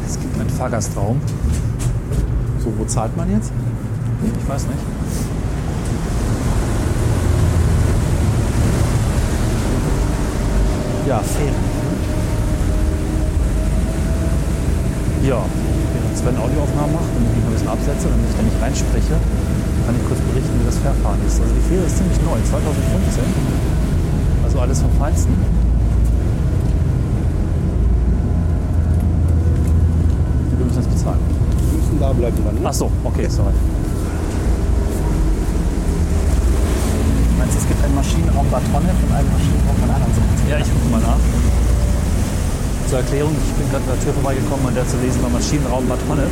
C: Es gibt einen Fahrgastraum.
B: So, wo zahlt man jetzt?
C: Ich weiß nicht.
B: Ja, Fähren.
C: Ja, Sven Audioaufnahmen macht und ich mich mal ein bisschen absetze, damit ich da nicht reinspreche, kann ich kurz berichten, wie das Fährfahren ist. Also die Fähre ist ziemlich neu, 2015. Also alles vom Feinsten. Wir müssen jetzt bezahlen.
A: Wir müssen da bleiben dann. Ne?
C: Ach so, okay, sorry.
B: Meinst du, es gibt einen Maschinenraum Bad Honnef und einen Maschinenraum von anderen Seite?
C: Ja, ich gucke mal nach. Zur Erklärung, ich bin gerade an der Tür vorbeigekommen und der zu lesen war Maschinenraum Bad Honnef.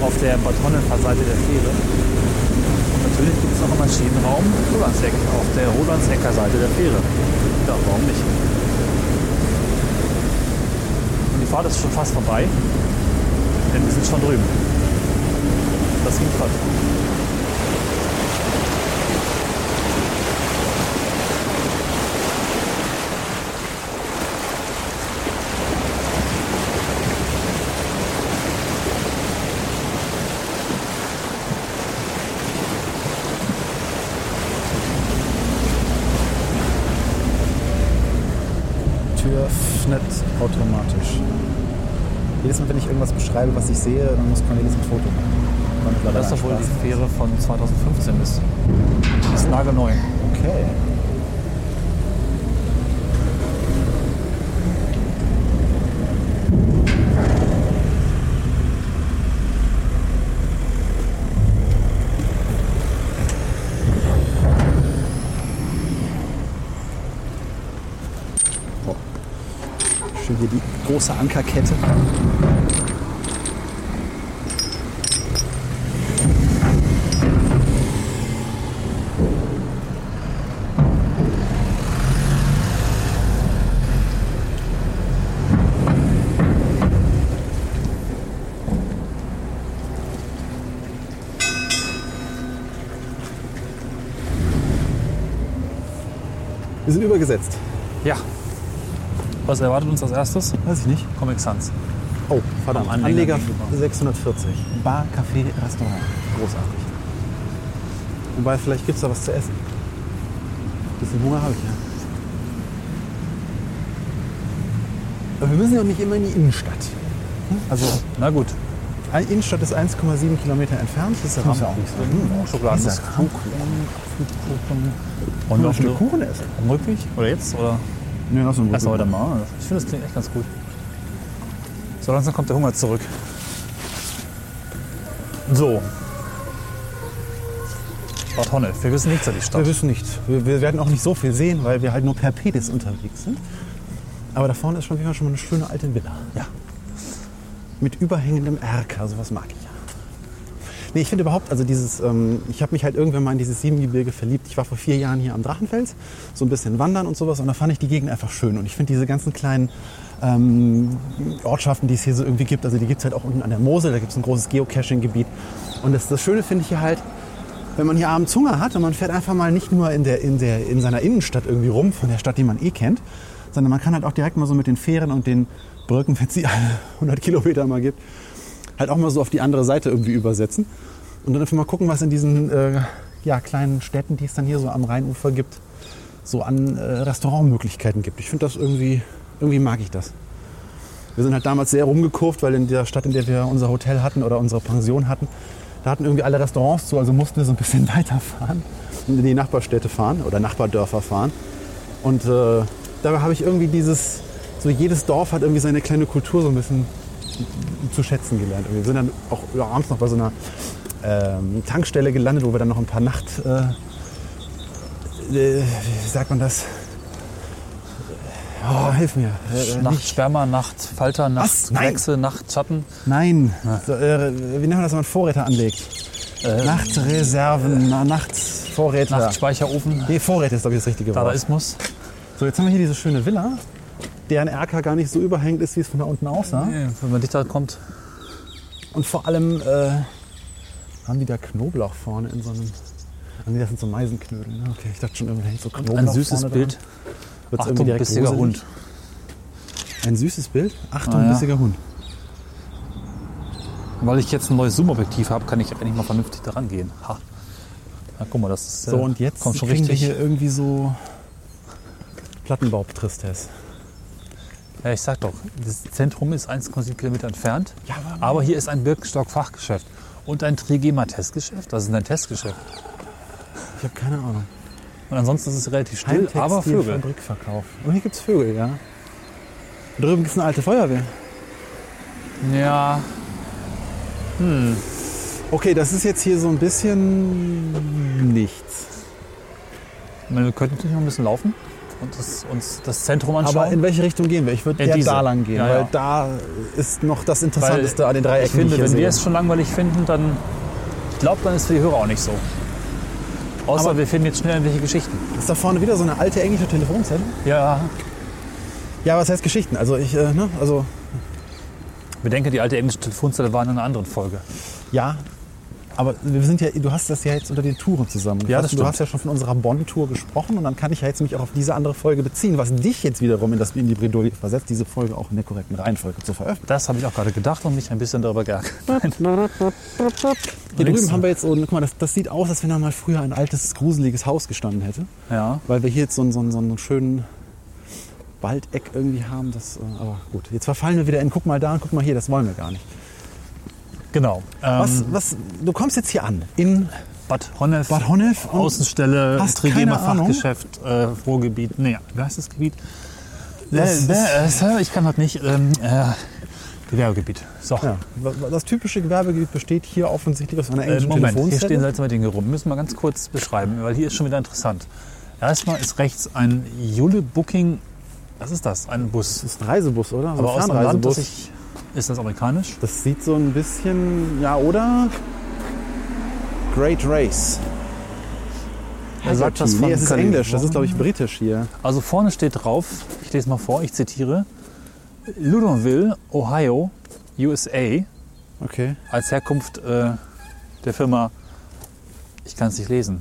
C: Auf der Bad Seite der Fähre. Und natürlich gibt es noch einen Maschinenraum Rolandseck auf der Rolandsecker Seite der Fähre. Ja, warum nicht? Und die Fahrt ist schon fast vorbei, denn wir sind schon drüben. Das ging flott.
B: Automatisch. Jedes Mal, wenn ich irgendwas beschreibe, was ich sehe, dann muss Cornelis ein Foto machen.
C: Das ist doch wohl die. Fähre von 2015 ist. Die ist nagelneu.
B: Okay. Oh. Schön hier die große Ankerkette. Wir sind übergesetzt.
C: Ja. Was erwartet uns als erstes?
B: Weiß ich nicht.
C: Comic Sans.
B: Oh, verdammt.
C: Am Anleger
B: Anleger
C: gegenüber.
B: 640. Bar, Café, Restaurant. Großartig. Wobei, vielleicht gibt es da was zu essen. Ein bisschen Hunger habe ich ja. Aber wir müssen ja auch nicht immer in die Innenstadt. Hm? Also,
C: Na gut.
B: die Innenstadt ist 1,7 Kilometer entfernt. Das ist ja
C: auch nicht sein.
B: Hm,
C: Schokoladen.
B: Dieser
C: Kuchen.
B: Wollen wir ein Stück Kuchen essen?
C: Rückweg? Oder jetzt? Oder
B: Nee, lass uns
C: heute mal? Ich finde, das klingt echt ganz gut. So langsam kommt der Hunger zurück. So. Bad Honnef. Wir wissen nichts über die Stadt.
B: Wir wissen nicht. Wir, wir werden auch nicht so viel sehen, weil wir halt nur per Pedis unterwegs sind. Aber da vorne ist schon wieder schon mal eine schöne alte Villa.
C: Ja.
B: Mit überhängendem Erker, sowas mag ich. Nee, ich finde überhaupt, also dieses, ähm, ich habe mich halt irgendwann mal in dieses Siebengebirge verliebt. Ich war vor vier Jahren hier am Drachenfels, so ein bisschen wandern und sowas und da fand ich die Gegend einfach schön. Und ich finde diese ganzen kleinen ähm, Ortschaften, die es hier so irgendwie gibt, also die gibt es halt auch unten an der Mosel, da gibt es ein großes Geocaching-Gebiet. Und das, das Schöne finde ich hier halt, wenn man hier abends Hunger hat und man fährt einfach mal nicht nur in, der, in, der, in seiner Innenstadt irgendwie rum, von der Stadt, die man eh kennt, sondern man kann halt auch direkt mal so mit den Fähren und den Brücken, wenn es die alle 100 Kilometer mal gibt, halt auch mal so auf die andere Seite irgendwie übersetzen. Und dann einfach mal gucken, was in diesen äh, ja, kleinen Städten, die es dann hier so am Rheinufer gibt, so an äh, Restaurantmöglichkeiten gibt. Ich finde das irgendwie, irgendwie mag ich das. Wir sind halt damals sehr rumgekurvt, weil in der Stadt, in der wir unser Hotel hatten oder unsere Pension hatten, da hatten irgendwie alle Restaurants zu, also mussten wir so ein bisschen (laughs) weiterfahren und in die Nachbarstädte fahren oder Nachbardörfer fahren. Und äh, dabei habe ich irgendwie dieses, so jedes Dorf hat irgendwie seine kleine Kultur so ein bisschen zu schätzen gelernt. Wir sind dann auch ja, abends noch bei so einer ähm, Tankstelle gelandet, wo wir dann noch ein paar Nacht, äh, äh, wie sagt man das? Oh, hilf mir. Äh,
C: Nacht
B: nicht-
C: Sperma, Nacht Falter, Nacht. Kleckse, Nacht Schatten.
B: Nein, so, äh, wie nennt man das, wenn man Vorräte anlegt?
C: Äh,
B: Nachtreserven, na, Nachtvorräte.
C: Nachtspeicherofen.
B: Nee, Vorräte ist, glaube ich, das richtige Wort.
C: Dadaismus.
B: So, jetzt haben wir hier diese schöne Villa, deren Erker gar nicht so überhängend ist, wie es von da unten aussah.
C: Nee, Wenn man dichter kommt.
B: Und vor allem äh, haben die da Knoblauch vorne in so einem... Ah, nee, das sind so Meisenknödel. Ne? Okay, ich dachte schon, irgendwie hängt so Knoblauch
C: Ein süßes Bild.
B: Wird's irgendwie
C: Achtung,
B: direkt
C: bissiger
B: gruselig?
C: Hund.
B: Ein süßes Bild? Achtung,
C: Ah, ja.
B: bissiger Hund.
C: Weil ich jetzt ein neues Zoom-Objektiv habe, kann ich endlich mal vernünftig daran gehen. Ha. Na, guck mal, das ist,
B: So,
C: äh,
B: und jetzt
C: kommt schon
B: kriegen
C: richtig.
B: wir hier irgendwie so Plattenbau-Tristesse.
C: Ja, ich sag doch, das Zentrum ist 1,7 Kilometer entfernt.
B: Ja, aber-
C: hier ist ein Birkenstock-Fachgeschäft und ein Trigema-Testgeschäft. Das ist ein Testgeschäft.
B: Ich habe keine Ahnung.
C: Und ansonsten ist es relativ still, aber Vögel.
B: Fabrikverkauf. Und hier gibt es Vögel, ja. Da drüben gibt es eine alte Feuerwehr.
C: Ja,
B: Okay, das ist jetzt hier so ein bisschen nichts.
C: ich meine, wir könnten natürlich noch ein bisschen laufen und das, uns das Zentrum anschauen.
B: Aber in welche Richtung gehen wir? Ich würde eher
C: diese.
B: da lang gehen,
C: Ja,
B: weil
C: ja.
B: da ist noch das Interessanteste an den drei
C: ich finde,
B: ich
C: wenn
B: sehe.
C: wir es schon langweilig finden, dann ich glaube, dann ist für die Hörer auch nicht so. Außer
B: Aber-
C: wir finden jetzt schnell irgendwelche Geschichten.
B: ist da vorne wieder so eine alte englische Telefonzelle?
C: Ja,
B: Ja, was heißt Geschichten? Also ich, äh, ne, also
C: bedenke, die alte englische Telefonzelle war in einer anderen Folge.
B: ja. Aber wir sind ja, du hast das ja jetzt unter den Touren zusammen.
C: Ja, das
B: du
C: stimmt.
B: hast ja schon von unserer Bonn-Tour gesprochen und dann kann ich ja jetzt mich auch auf diese andere Folge beziehen, was dich jetzt wiederum in das in die Bredouille versetzt, diese Folge auch in der korrekten Reihenfolge zu veröffentlichen.
C: Das habe ich auch gerade gedacht und mich ein bisschen darüber geärgert.
B: Hier drüben haben wir jetzt so, guck mal, das, das sieht aus, als wenn da mal früher ein altes, gruseliges Haus gestanden hätte.
C: Ja,
B: Weil wir hier jetzt so einen, so einen, so einen schönen Waldeck irgendwie haben. Das, äh, aber gut, jetzt verfallen wir wieder in, guck mal da und guck mal hier, das wollen wir gar nicht.
C: Genau. Ähm,
B: Was, was, du kommst jetzt hier an, in
C: Bad Honnef.
B: Bad Honnef
C: Außenstelle, Trigema? Fachgeschäft, äh, Ruhrgebiet. Nee, wie heißt das Gebiet?
B: Das
C: Äh,
B: ist-
C: äh, ich kann das nicht. Ähm, äh, Gewerbegebiet. So.
B: Ja, das typische Gewerbegebiet besteht hier offensichtlich aus einer
C: Äh,
B: englischen
C: Moment, hier stehen seltsame Dinge rum. Müssen wir ganz kurz beschreiben, weil hier ist schon wieder interessant. Erstmal ist rechts ein Jule Booking. Was ist das? Ein Bus.
B: Das ist ein Reisebus, oder? So
C: Aber aus einem Land, das ich. Ist das amerikanisch?
B: Das sieht so ein bisschen, ja, oder? Great Race.
C: Er sagt das
B: nee,
C: von
B: es ist
C: Kalifornien.
B: Englisch, das ist, glaube ich, britisch hier.
C: Also vorne steht drauf, ich lese mal vor, ich zitiere: Ludonville, Ohio, USA,
B: Okay.
C: als Herkunft äh, der Firma. Ich kann es nicht lesen.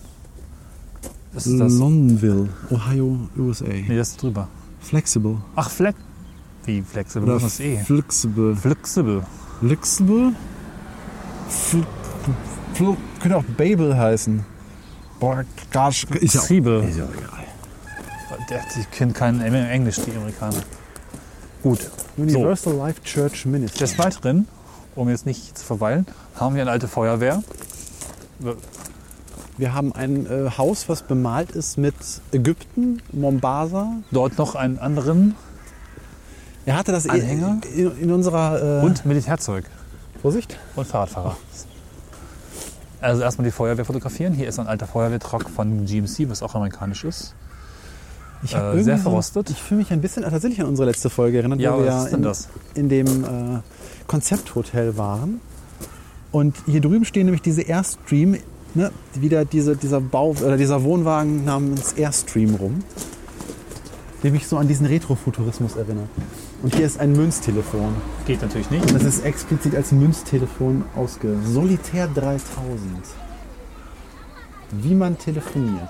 C: Ist das?
B: Londonville, Ohio, USA.
C: Nee, das ist drüber.
B: Flexible.
C: Ach, Fleck. Wie flexibel?
B: Oder
C: ist das eh?
B: flexible.
C: Flexibel.
B: Flexible? Fl Fl könnte auch Babel heißen. Boah, ja,
C: Flexibel.
B: ist ja egal.
C: Die kennen kein Englisch, die Amerikaner. Gut.
B: Universal Life Church Ministry.
C: Des Weiteren, um jetzt nicht zu verweilen, haben wir eine alte Feuerwehr.
B: Wir haben ein äh, Haus, was bemalt ist mit Ägypten, Mombasa.
C: Dort noch einen anderen
B: Er hatte das
C: Anhänger?
B: in, in unserer äh,
C: und Militärzeug
B: Vorsicht.
C: und Fahrradfahrer. Also erstmal die Feuerwehr fotografieren. Hier ist ein alter Feuerwehrtruck von GMC, was auch amerikanisch ist.
B: Ich
C: Äh,
B: irgendwie
C: sehr
B: so-
C: verrostet.
B: Ich fühle mich ein bisschen tatsächlich an unsere letzte Folge erinnert,
C: Ja,
B: wo wir
C: denn
B: in, in dem äh, Konzepthotel waren. Und hier drüben stehen nämlich diese Airstream, ne, wieder diese, dieser Bau oder dieser Wohnwagen namens Airstream rum, der mich so an diesen Retrofuturismus erinnert. Und hier ist ein Münztelefon.
C: Geht natürlich nicht.
B: Das ist explizit als Münztelefon ausge. Solitär 3000. Wie man telefoniert.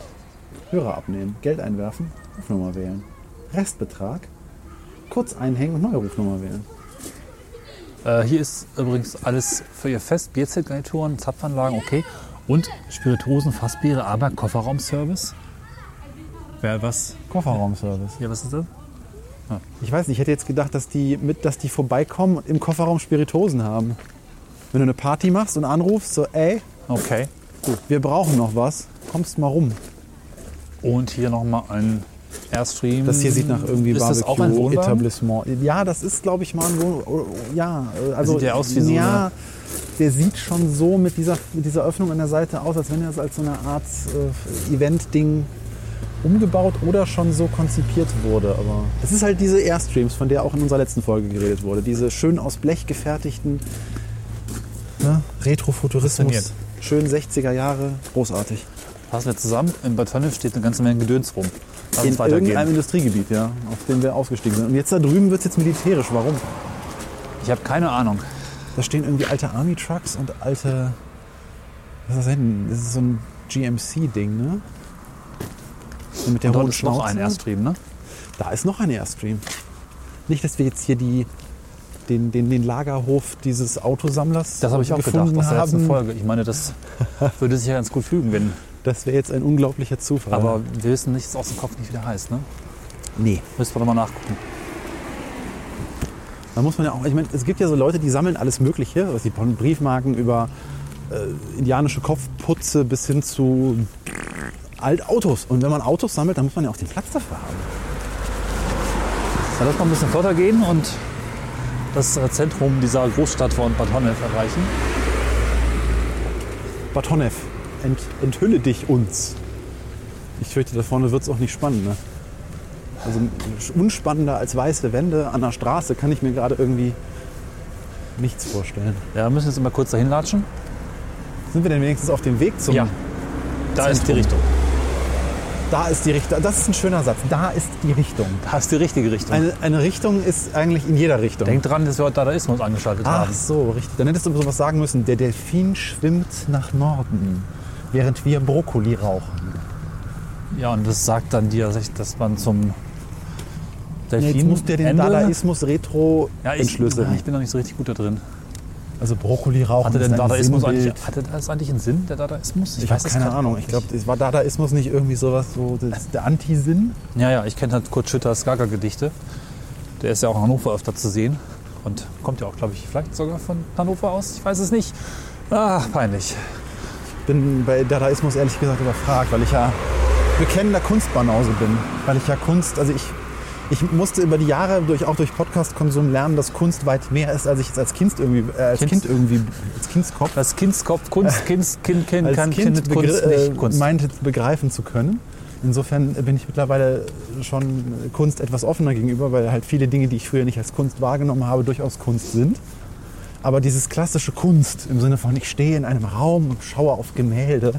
B: Hörer abnehmen, Geld einwerfen, Rufnummer wählen. Restbetrag, kurz einhängen und neue Rufnummer wählen.
C: Äh, hier ist übrigens alles für ihr Fest. Bierzeltgarnituren, Zapfanlagen, okay. Und Spirituosen, Fassbiere, aber Kofferraumservice. Wer was?
B: Kofferraumservice.
C: Ja, was ist das?
B: Ich weiß nicht, ich hätte jetzt gedacht, dass die, mit, dass die vorbeikommen und im Kofferraum Spiritosen haben. Wenn du eine Party machst und anrufst, so, ey,
C: Okay.
B: gut, wir brauchen noch was, kommst mal rum.
C: Und hier nochmal ein Airstream.
B: Das hier sieht nach irgendwie
C: Ist das auch ein Wohnwagen?
B: Barbecue-Etablissement. Ja, das ist, glaube ich, mal ein Wohn... oh, oh, Ja, äh, also...
C: sieht ja aus wie so
B: Ja, der sieht schon so mit dieser, mit dieser Öffnung an der Seite aus, als wenn er es als so eine Art äh, Event-Ding umgebaut oder schon so konzipiert wurde. Aber es ist halt diese Airstreams, von der auch in unserer letzten Folge geredet wurde. Diese schön aus Blech gefertigten ne, Retrofuturismus. Schön 60er Jahre, großartig.
C: Fassen wir zusammen. In Bad Honnef steht eine ganze Menge Gedöns rum. Lass
B: In irgendeinem Industriegebiet, ja, auf dem wir ausgestiegen sind. Und jetzt da drüben wird es jetzt militärisch. Warum?
C: Ich habe keine Ahnung.
B: Da stehen irgendwie alte Army-Trucks und alte. Was ist das denn? Das ist so ein GMC-Ding, ne? So Mit der
C: Und
B: hohen
C: ist noch ein
B: Schnauze.
C: Airstream, ne?
B: Da ist noch ein Airstream. Nicht, dass wir jetzt hier die, den, den, den Lagerhof dieses Autosammlers
C: Das habe ich auch gedacht aus der letzten
B: haben.
C: Folge. Ich meine, das (laughs) würde sich ja ganz gut fügen, wenn.
B: Das wäre jetzt ein unglaublicher Zufall.
C: Aber wir wissen nicht, aus dem Kopf nicht, wie der heißt, ne?
B: nee.
C: Müssen wir doch mal nachgucken.
B: Da muss man ja auch, ich meine, es gibt ja so Leute, die sammeln alles Mögliche, was die von Briefmarken über äh, indianische Kopfputze bis hin zu Altautos. Und wenn man Autos sammelt, dann muss man ja auch den Platz dafür haben.
C: Dann lass mal ein bisschen flotter gehen und das Zentrum dieser Großstadt von Bad Honnef erreichen.
B: Bad Honnef, ent, enthülle dich uns. Ich fürchte, da vorne wird es auch nicht spannend. Ne? Also unspannender als weiße Wände an der Straße kann ich mir gerade irgendwie nichts vorstellen.
C: Ja, wir müssen jetzt immer kurz dahin latschen.
B: Sind wir denn wenigstens auf dem Weg zum...
C: Ja, da ist die
B: Zentrum.
C: Richtung.
B: Da ist die Richtung. Das ist ein schöner Satz. Da ist die Richtung.
C: Da ist die richtige Richtung.
B: Eine, eine Richtung ist eigentlich in jeder Richtung.
C: Denk dran, dass wir heute Dadaismus angeschaltet
B: Ach
C: haben.
B: so, richtig. Dann hättest du sowas sagen müssen. Der Delfin schwimmt nach Norden, während wir Brokkoli rauchen.
C: Ja, und das sagt dann dir, dass man zum
B: Ja,
C: Delfin
B: jetzt muss der den
C: Ende-
B: Dadaismus retro
C: ja, ich,
B: entschlüsseln.
C: ja, ich bin noch nicht so richtig gut da drin.
B: Also Brokkoli rauchen
C: Hatte
B: ist
C: denn Dadaismus eigentlich, hatte das eigentlich einen Sinn, der Dadaismus?
B: Ich, habe
C: es
B: keine Ahnung. Ich glaube, war Dadaismus nicht irgendwie sowas, so das, der Anti-Sinn?
C: Ja, ja, ich kenne halt Kurt Schütters Gaga-Gedichte. Der ist ja auch in Hannover öfter zu sehen. Und kommt ja auch, glaube ich, vielleicht sogar von Hannover aus. Ich weiß es nicht. Ah, peinlich.
B: bin bei Dadaismus ehrlich gesagt überfragt, weil ich ja bekennender Kunstbanause bin. Weil ich ja Kunst, also ich, ich musste über die Jahre durch, auch durch Podcast-Konsum lernen, dass Kunst weit mehr ist, als ich es als Kind irgendwie, äh, als
C: Kind?
B: Kind irgendwie, als Kindskopf,
C: Das Kindskopf, Kunst, Kind, Kind, Kind,
B: als
C: kann,
B: Kind
C: Kunst
B: begr-
C: nicht
B: äh,
C: Kunst.
B: meinte begreifen zu können. Insofern bin ich mittlerweile schon Kunst etwas offener gegenüber, weil halt viele Dinge, die ich früher nicht als Kunst wahrgenommen habe, durchaus Kunst sind. Aber dieses klassische Kunst im Sinne von ich stehe in einem Raum und schaue auf Gemälde,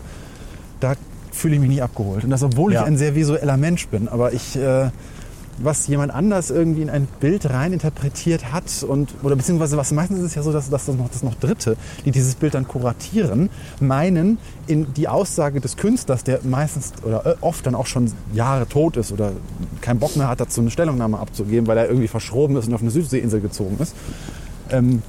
B: da fühle ich mich nicht abgeholt. Und das, obwohl
C: Ja.
B: ich ein sehr visueller Mensch bin. Aber ich, äh, was jemand anders irgendwie in ein Bild rein interpretiert hat und oder beziehungsweise was meistens ist es ja so, dass, dass das noch das noch Dritte, die dieses Bild dann kuratieren, meinen in die Aussage des Künstlers, der meistens oder äh, oft dann auch schon Jahre tot ist oder keinen Bock mehr hat, dazu eine Stellungnahme abzugeben, weil er irgendwie verschroben ist und auf eine Südseeinsel gezogen ist. Ähm,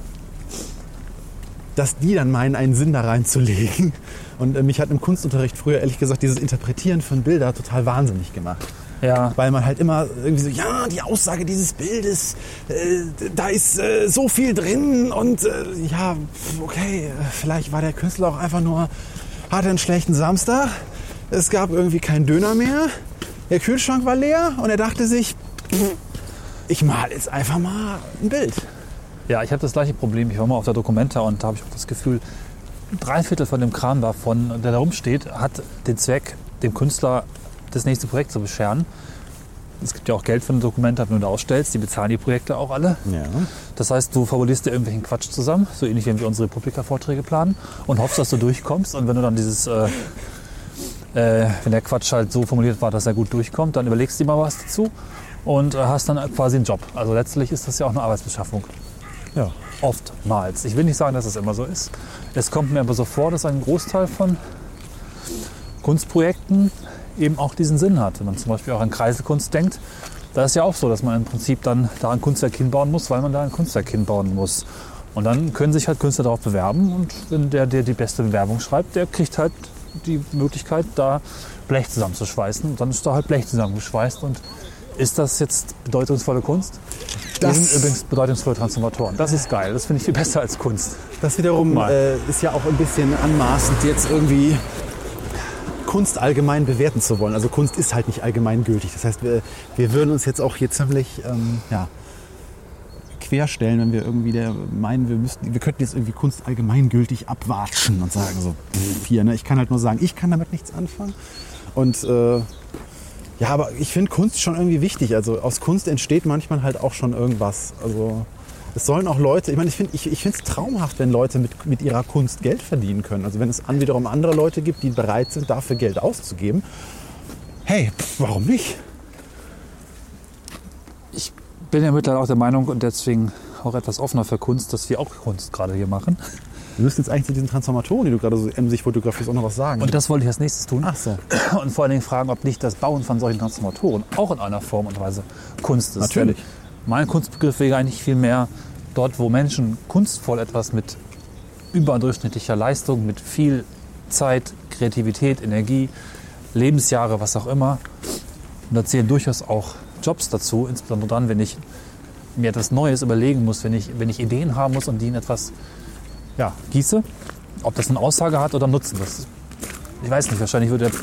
B: dass die dann meinen, einen Sinn da reinzulegen. Und äh, mich hat im Kunstunterricht früher ehrlich gesagt dieses Interpretieren von Bilder total wahnsinnig gemacht.
C: Ja,
B: Weil man halt immer irgendwie so, ja, die Aussage dieses Bildes, äh, da ist äh, so viel drin und äh, ja, okay, vielleicht war der Künstler auch einfach nur, hatte einen schlechten Samstag, es gab irgendwie keinen Döner mehr, der Kühlschrank war leer und er dachte sich, ich mal jetzt einfach mal ein Bild.
C: ja, ich habe das gleiche Problem. Ich war mal auf der Documenta und da habe ich auch das Gefühl, drei Viertel von dem Kram davon, der da rumsteht, hat den Zweck, dem Künstler das nächste Projekt zu bescheren. Es gibt ja auch Geld für eine Dokumenta, wenn du da ausstellst. Die bezahlen die Projekte auch alle.
B: Ja.
C: Das heißt, du fabulierst dir irgendwelchen Quatsch zusammen, so ähnlich wie wir unsere Republika-Vorträge planen und hoffst, dass du durchkommst. Und wenn du dann dieses, äh, äh, wenn der Quatsch halt so formuliert war, dass er gut durchkommt, dann überlegst du dir mal was dazu und äh, hast dann quasi einen Job. Also letztlich ist das ja auch eine Arbeitsbeschaffung.
B: ja.
C: Oftmals. Ich will nicht sagen, dass es immer so ist. Es kommt mir aber so vor, dass ein Großteil von Kunstprojekten eben auch diesen Sinn hat. Wenn man zum Beispiel auch an Kreiselkunst denkt, da ist ja auch so, dass man im Prinzip dann da ein Kunstwerk hinbauen muss, weil man da ein Kunstwerk hinbauen muss. Und dann können sich halt Künstler darauf bewerben und wenn der, der die beste Bewerbung schreibt, der kriegt halt die Möglichkeit, da Blech zusammenzuschweißen. Und dann ist da halt Blech zusammengeschweißt. Und ist das jetzt bedeutungsvolle Kunst? Das sind übrigens bedeutungsvolle Transformatoren. Das ist geil. Das finde ich viel besser als Kunst.
B: Das wiederum äh, ist ja auch ein bisschen anmaßend, jetzt irgendwie Kunst allgemein bewerten zu wollen. Also Kunst ist halt nicht allgemeingültig. Das heißt, wir, wir würden uns jetzt auch hier ziemlich ähm, ja, querstellen, wenn wir irgendwie der meinen, wir müssten, wir könnten jetzt irgendwie Kunst allgemeingültig abwatschen und sagen so, pff, hier, ne? ich kann halt nur sagen, ich kann damit nichts anfangen. Und äh, ja, aber ich finde Kunst schon irgendwie wichtig. Also aus Kunst entsteht manchmal halt auch schon irgendwas. Also es sollen auch Leute, ich meine, ich finde es ich, find's traumhaft, wenn Leute mit, mit ihrer Kunst Geld verdienen können. Also wenn es an wiederum andere Leute gibt, die bereit sind, dafür Geld auszugeben. Hey, pff, warum nicht?
C: Ich bin ja mittlerweile auch der Meinung und deswegen auch etwas offener für Kunst, dass wir auch Kunst gerade hier machen.
B: Wir müssen jetzt eigentlich zu diesen Transformatoren, die du gerade so emsig fotografierst, auch noch was sagen.
C: Und das wollte ich als nächstes tun.
B: Ach so.
C: Und vor allen Dingen fragen, ob nicht das Bauen von solchen Transformatoren auch in einer Form und Weise Kunst ist.
B: Natürlich.
C: Denn Mein Kunstbegriff wäre eigentlich viel mehr dort, wo Menschen kunstvoll etwas mit überdurchschnittlicher Leistung, mit viel Zeit, Kreativität, Energie, Lebensjahre, was auch immer. Und da zählen durchaus auch Jobs dazu, insbesondere dann, wenn ich mir etwas Neues überlegen muss, wenn ich, wenn ich Ideen haben muss und die in etwas ja, gieße. Ob das eine Aussage hat oder Nutzen. Das, ich weiß nicht, wahrscheinlich würde der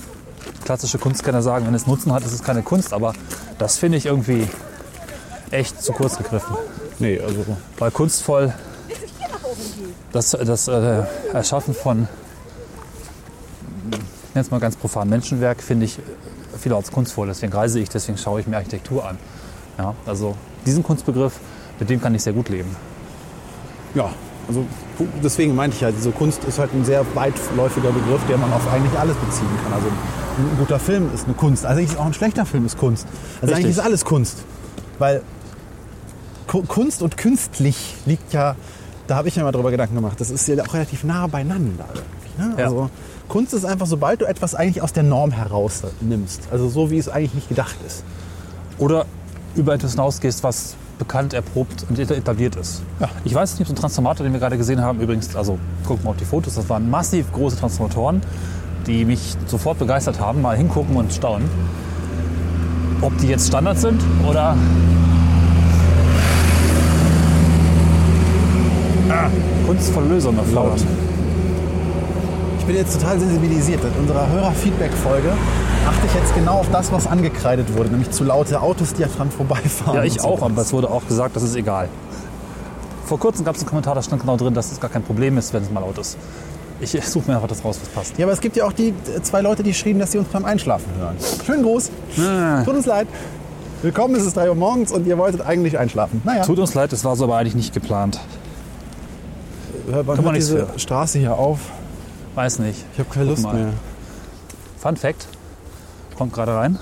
C: klassische Kunstkenner sagen, wenn es Nutzen hat, ist es keine Kunst. Aber das finde ich irgendwie echt zu kurz gegriffen.
B: Nee, also
C: Weil kunstvoll, das, das äh, Erschaffen von, ich nenne es mal ganz profan, Menschenwerk, finde ich vielerorts kunstvoll. Deswegen reise ich, deswegen schaue ich mir Architektur an. Ja, also diesen Kunstbegriff, mit dem kann ich sehr gut leben.
B: ja, also deswegen meinte ich ja, diese Kunst ist halt ein sehr weitläufiger Begriff, der man auf eigentlich alles beziehen kann. Also ein guter Film ist eine Kunst. Also eigentlich ist auch ein schlechter Film ist Kunst. Also
C: Richtig.
B: eigentlich ist alles Kunst. Weil Kunst und künstlich liegt ja, da habe ich mir mal drüber Gedanken gemacht, das ist ja auch relativ nah beieinander. Ne?
C: Ja.
B: Also Kunst ist einfach, sobald du etwas eigentlich aus der Norm herausnimmst. Also so, wie es eigentlich nicht gedacht ist.
C: Oder über etwas hinausgehst, was bekannt, erprobt und etabliert ist.
B: Ja.
C: Ich weiß nicht, ob so ein Transformator, den wir gerade gesehen haben, übrigens, also gucken wir auf die Fotos, das waren massiv große Transformatoren, die mich sofort begeistert haben. Mal hingucken und staunen. Ob die jetzt Standard sind oder. Ah, kunstvolle Lösung erfordert.
B: Laut. Ich bin jetzt total sensibilisiert. In unserer Hörer-Feedback-Folge achte ich jetzt genau auf das, was angekreidet wurde, nämlich zu laute Autos, die dran vorbeifahren.
C: Ja, ich
B: so.
C: auch, aber es wurde auch gesagt, das ist egal. Vor kurzem gab es einen Kommentar, da stand genau drin, dass es gar kein Problem ist, wenn es mal laut ist. Ich (laughs) suche mir einfach das raus, was passt.
B: Ja, aber es gibt ja auch die äh, zwei Leute, die schrieben, dass sie uns beim Einschlafen hören. Schönen Gruß. Tut uns leid. Willkommen, es ist 3 Uhr morgens und ihr wolltet eigentlich einschlafen. Naja,
C: Tut uns leid, es war so aber eigentlich nicht geplant.
B: Hört man
C: kann man
B: diese
C: für.
B: Straße hier auf.
C: Weiß nicht.
B: Ich habe keine
C: Guck
B: Lust
C: mal.
B: mehr.
C: Fun Fact, kommt gerade rein.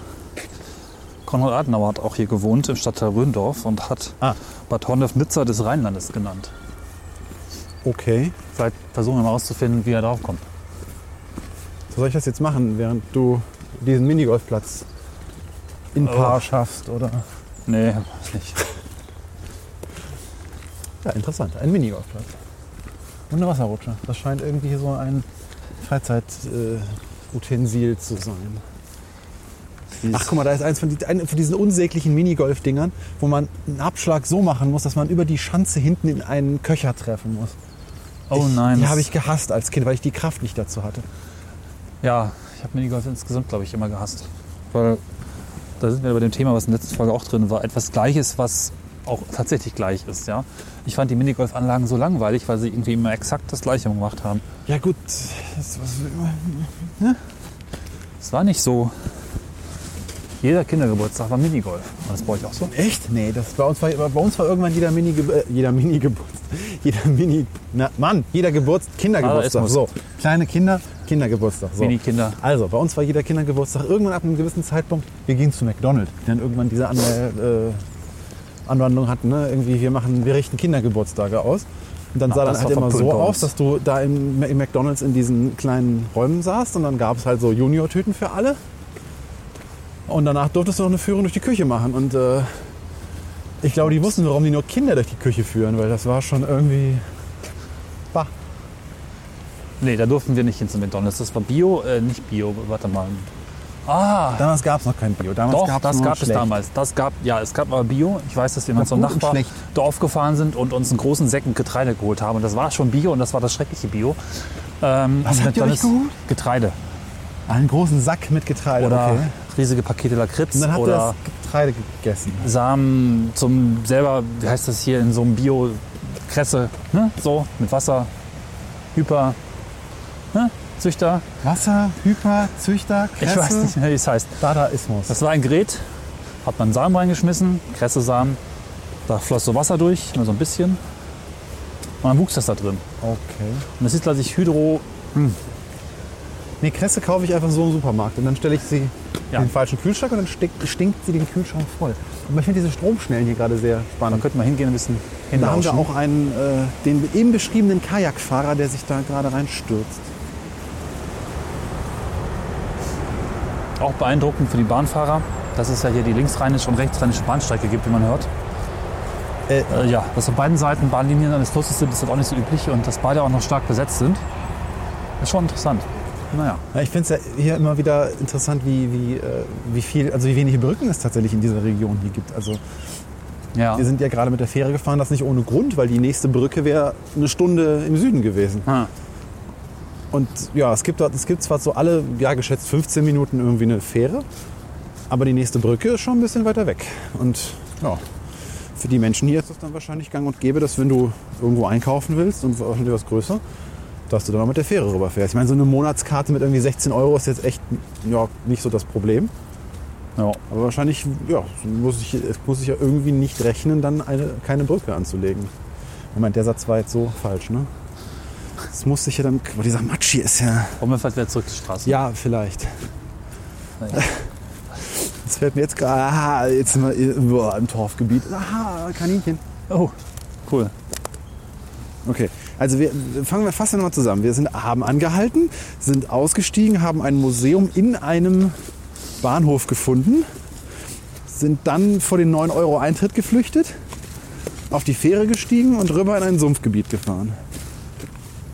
C: Konrad Adenauer hat auch hier gewohnt im Stadtteil Röndorf und hat
B: Ah.
C: Bad Honnef-Nizza des Rheinlandes genannt.
B: Okay.
C: Vielleicht versuchen wir mal herauszufinden, wie er drauf kommt.
B: So soll ich das jetzt machen, während du diesen Minigolfplatz in
C: Oh.
B: Paar schaffst, oder?
C: Nee, weiß nicht.
B: Ja, interessant. Ein Minigolfplatz. Und eine Wasserrutsche. Das scheint irgendwie so ein Freizeit-Utensil zu sein. Ach, guck mal, da ist eins von, die, ein, von diesen unsäglichen Minigolf-Dingern, wo man einen Abschlag so machen muss, dass man über die Schanze hinten in einen Köcher treffen muss.
C: Oh
B: ich,
C: nein.
B: Die habe ich gehasst als Kind, weil ich die Kraft nicht dazu hatte.
C: Ja, ich habe Minigolf insgesamt, glaube ich, immer gehasst. Weil da sind wir bei dem Thema, was in der letzten Folge auch drin war. Etwas Gleiches, was auch tatsächlich gleich ist. Ja? Ich fand die Minigolfanlagen so langweilig, weil sie irgendwie immer exakt das Gleiche gemacht haben.
B: Ja gut, das, was,
C: Es war nicht so. Jeder Kindergeburtstag war Minigolf. War das bei euch auch so?
B: echt? Nee, das bei uns war, bei uns war irgendwann jeder Mini äh, jeder Mini (laughs) jeder Mini na, Mann, jeder Geburts Kindergeburtstag. So, kleine Kinder, Kindergeburtstag. So.
C: Mini-Kinder.
B: Also, bei uns war jeder Kindergeburtstag irgendwann ab einem gewissen Zeitpunkt, wir gehen zu McDonald's, dann irgendwann diese Anwäl- äh, Anwandlung hatten, ne? irgendwie wir machen, wir richten Kindergeburtstage aus. Und dann
C: Ach,
B: sah dann
C: das
B: halt immer so aus, dass du da im, im McDonalds in diesen kleinen Räumen saßt und dann gab es halt so Junior-Tüten für alle. Und danach durftest du noch eine Führung durch die Küche machen. Und äh, ich glaube, die wussten, warum die nur Kinder durch die Küche führen, weil das war schon irgendwie. Bah.
C: Nee, da durften wir nicht hin zu McDonalds. Das war Bio, äh, nicht Bio, warte mal. Ah,
B: Damals gab es noch kein Bio. Damals
C: doch, das gab es
B: schlecht.
C: damals. Das gab, ja, es gab aber Bio. Ich weiß, dass wir mal zum
B: gut und
C: Nachbar
B: schlecht.
C: Dorf gefahren sind und uns einen großen Säcken Getreide geholt haben. Und das war schon Bio und das war das schreckliche Bio. Ähm,
B: Was habt ihr euch geholt?
C: Getreide.
B: Einen großen Sack mit Getreide.
C: Oder
B: okay.
C: riesige Pakete Lakritz
B: Und dann habt ihr das Getreide gegessen.
C: Samen zum selber, wie heißt das hier, in so einem Bio-Kresse, ne? so, mit Wasser, Hyper, ne? Züchter,
B: Wasser, Hyper, Züchter, Kresse,
C: ich weiß nicht mehr, wie es heißt.
B: Dadaismus.
C: Das war ein Gerät, hat man Samen reingeschmissen, Kresse-Samen, da floss so Wasser durch, nur so ein bisschen. Und dann wuchs das da drin.
B: Okay.
C: Und das ist gleich Hydro,
B: Nee, Kresse kaufe ich einfach so im Supermarkt und dann stelle ich sie
C: Ja.
B: in den falschen Kühlschrank und dann stinkt, stinkt sie den Kühlschrank voll. Aber ich finde diese Stromschnellen hier gerade sehr
C: da
B: spannend.
C: könnte man hingehen und ein bisschen
B: Da haben wir
C: hinlauschen.
B: auch einen, äh, den eben beschriebenen Kajakfahrer, der sich da gerade reinstürzt.
C: Auch beeindruckend für die Bahnfahrer, dass es ja hier die linksrheinische und rechtsrheinische Bahnstrecke gibt, wie man hört.
B: Äh,
C: Äh, ja, dass auf beiden Seiten Bahnlinien eines Flusses sind, ist halt auch nicht so üblich und dass beide auch noch stark besetzt sind, ist schon interessant. Naja,
B: Ja, ich finde es ja hier immer wieder interessant, wie, wie, äh, wie viel, also wie wenige Brücken es tatsächlich in dieser Region hier gibt. Also
C: ja.
B: wir sind ja gerade mit der Fähre gefahren, das nicht ohne Grund, weil die nächste Brücke wäre eine Stunde im Süden gewesen.
C: Ah,
B: Und ja, es gibt, dort- es gibt zwar so alle, ja geschätzt 15 Minuten irgendwie eine Fähre, aber die nächste Brücke ist schon ein bisschen weiter weg. Und ja, für die Menschen hier ist es dann wahrscheinlich gang und gäbe, dass wenn du irgendwo einkaufen willst und wahrscheinlich was größer, dass du dann auch mit der Fähre rüberfährst. Ich meine, so eine Monatskarte mit irgendwie 16 Euro ist jetzt echt ja, nicht so das Problem.
C: ja.
B: Aber wahrscheinlich ja, muss, ich, es muss sich ja irgendwie nicht rechnen, dann eine, keine Brücke anzulegen. Moment, der Satz war jetzt so falsch, ne? Es muss sich ja dann. Boah, dieser Matsch hier ist ja.
C: Wollen wir vielleicht wieder zurück zur Straße?
B: Ja, vielleicht.
C: Naja.
B: Das fällt mir jetzt gerade. Aha, jetzt sind wir boah, im Torfgebiet. Aha, Kaninchen.
C: Oh, cool.
B: Okay, also wir fangen wir fast nochmal zusammen. Wir sind, haben angehalten, sind ausgestiegen, haben ein Museum in einem Bahnhof gefunden, sind dann vor den 9 Euro Eintritt geflüchtet auf die Fähre gestiegen und rüber in ein Sumpfgebiet gefahren.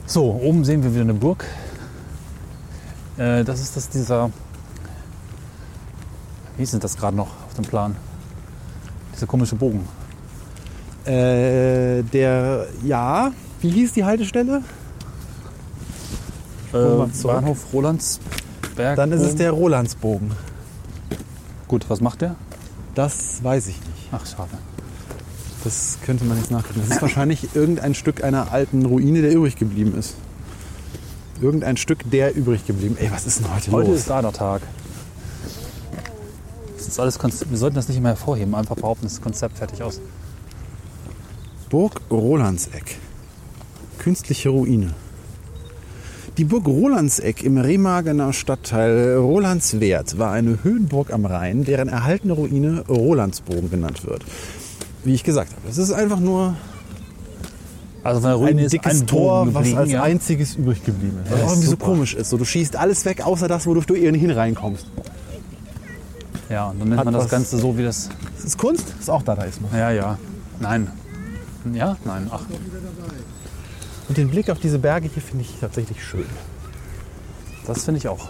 C: So, oben sehen wir wieder eine Burg. Äh, das ist das dieser. Wie ist denn das gerade noch auf dem Plan? Dieser komische Bogen.
B: Äh, der, ja, wie hieß die Haltestelle?
C: Äh. Bahnhof Rolandsberg.
B: Dann ist es der Rolandsbogen.
C: Gut, was macht der?
B: Das weiß ich nicht.
C: Ach, schade.
B: Das könnte man jetzt nachgucken. Das ist wahrscheinlich irgendein Stück einer alten Ruine, der übrig geblieben ist. Irgendein Stück, der übrig geblieben. Ey, was ist denn heute,
C: Heute
B: los?
C: ist Adertag. Das ist alles Konzept. Wir sollten das nicht immer hervorheben, einfach behaupten, das Konzept fertig aus.
B: Burg Rolandseck. Künstliche Ruine. Die Burg Rolandseck im Remagener Stadtteil Rolandswert war eine Höhenburg am Rhein, deren erhaltene Ruine Rolandsbogen genannt wird. Wie ich gesagt habe, es ist einfach nur
C: Also von der
B: ein
C: Ruine ist
B: dickes
C: ein
B: Tor, was als
C: ja.
B: einziges übrig geblieben ist. Was auch irgendwie so
C: super.
B: komisch ist. So, du schießt alles weg, außer das, wodurch du irgendwie reinkommst.
C: Ja, und dann nennt
B: Hat
C: man das
B: was-
C: Ganze so wie das.
B: Das ist Kunst, das ist auch Dadaismus.
C: Ja, ja. Nein. Ja? Nein. Ach.
B: Und den Blick auf diese Berge hier finde ich tatsächlich schön.
C: Das finde ich auch.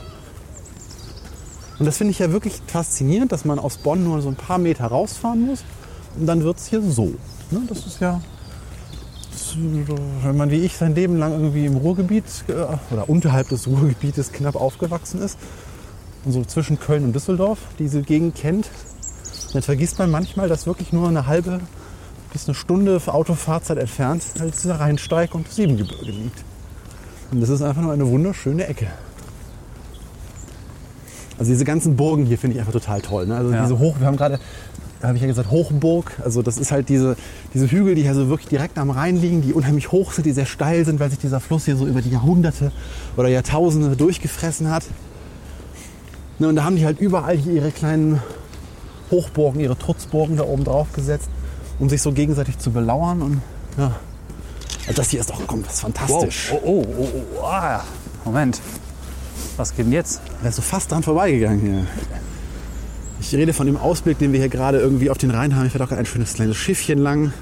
B: Und das finde ich ja wirklich faszinierend, dass man aus Bonn nur so ein paar Meter rausfahren muss und dann wird es hier so. Ne? Das ist ja, das, wenn man wie ich sein Leben lang irgendwie im Ruhrgebiet äh, oder unterhalb des (laughs) Ruhrgebietes knapp aufgewachsen ist und so zwischen Köln und Düsseldorf diese Gegend kennt, dann vergisst man manchmal, dass wirklich nur eine halbe bis eine Stunde Autofahrzeit entfernt halt dieser Rheinsteig und das Siebengebirge liegt. Und das ist einfach nur eine wunderschöne Ecke. Also diese ganzen Burgen hier finde ich einfach total toll. Ne? Also
C: Ja.
B: diese Hoch, wir haben gerade, habe ich ja gesagt, Hochburg. Also das ist halt diese, diese Hügel, die hier so wirklich direkt am Rhein liegen, die unheimlich hoch sind, die sehr steil sind, weil sich dieser Fluss hier so über die Jahrhunderte oder Jahrtausende durchgefressen hat. Ne, und da haben die halt überall hier ihre kleinen Hochburgen, ihre Trutzburgen da oben drauf gesetzt, um sich so gegenseitig zu belauern. Und ja, also das hier ist doch komm, das ist fantastisch.
C: Oh, oh, oh, oh. Ah, Moment. Was geht denn jetzt?
B: Da ist so fast dran vorbeigegangen hier. Ich rede von dem Ausblick, den wir hier gerade irgendwie auf den Rhein haben. Ich werde auch ein schönes kleines Schiffchen lang.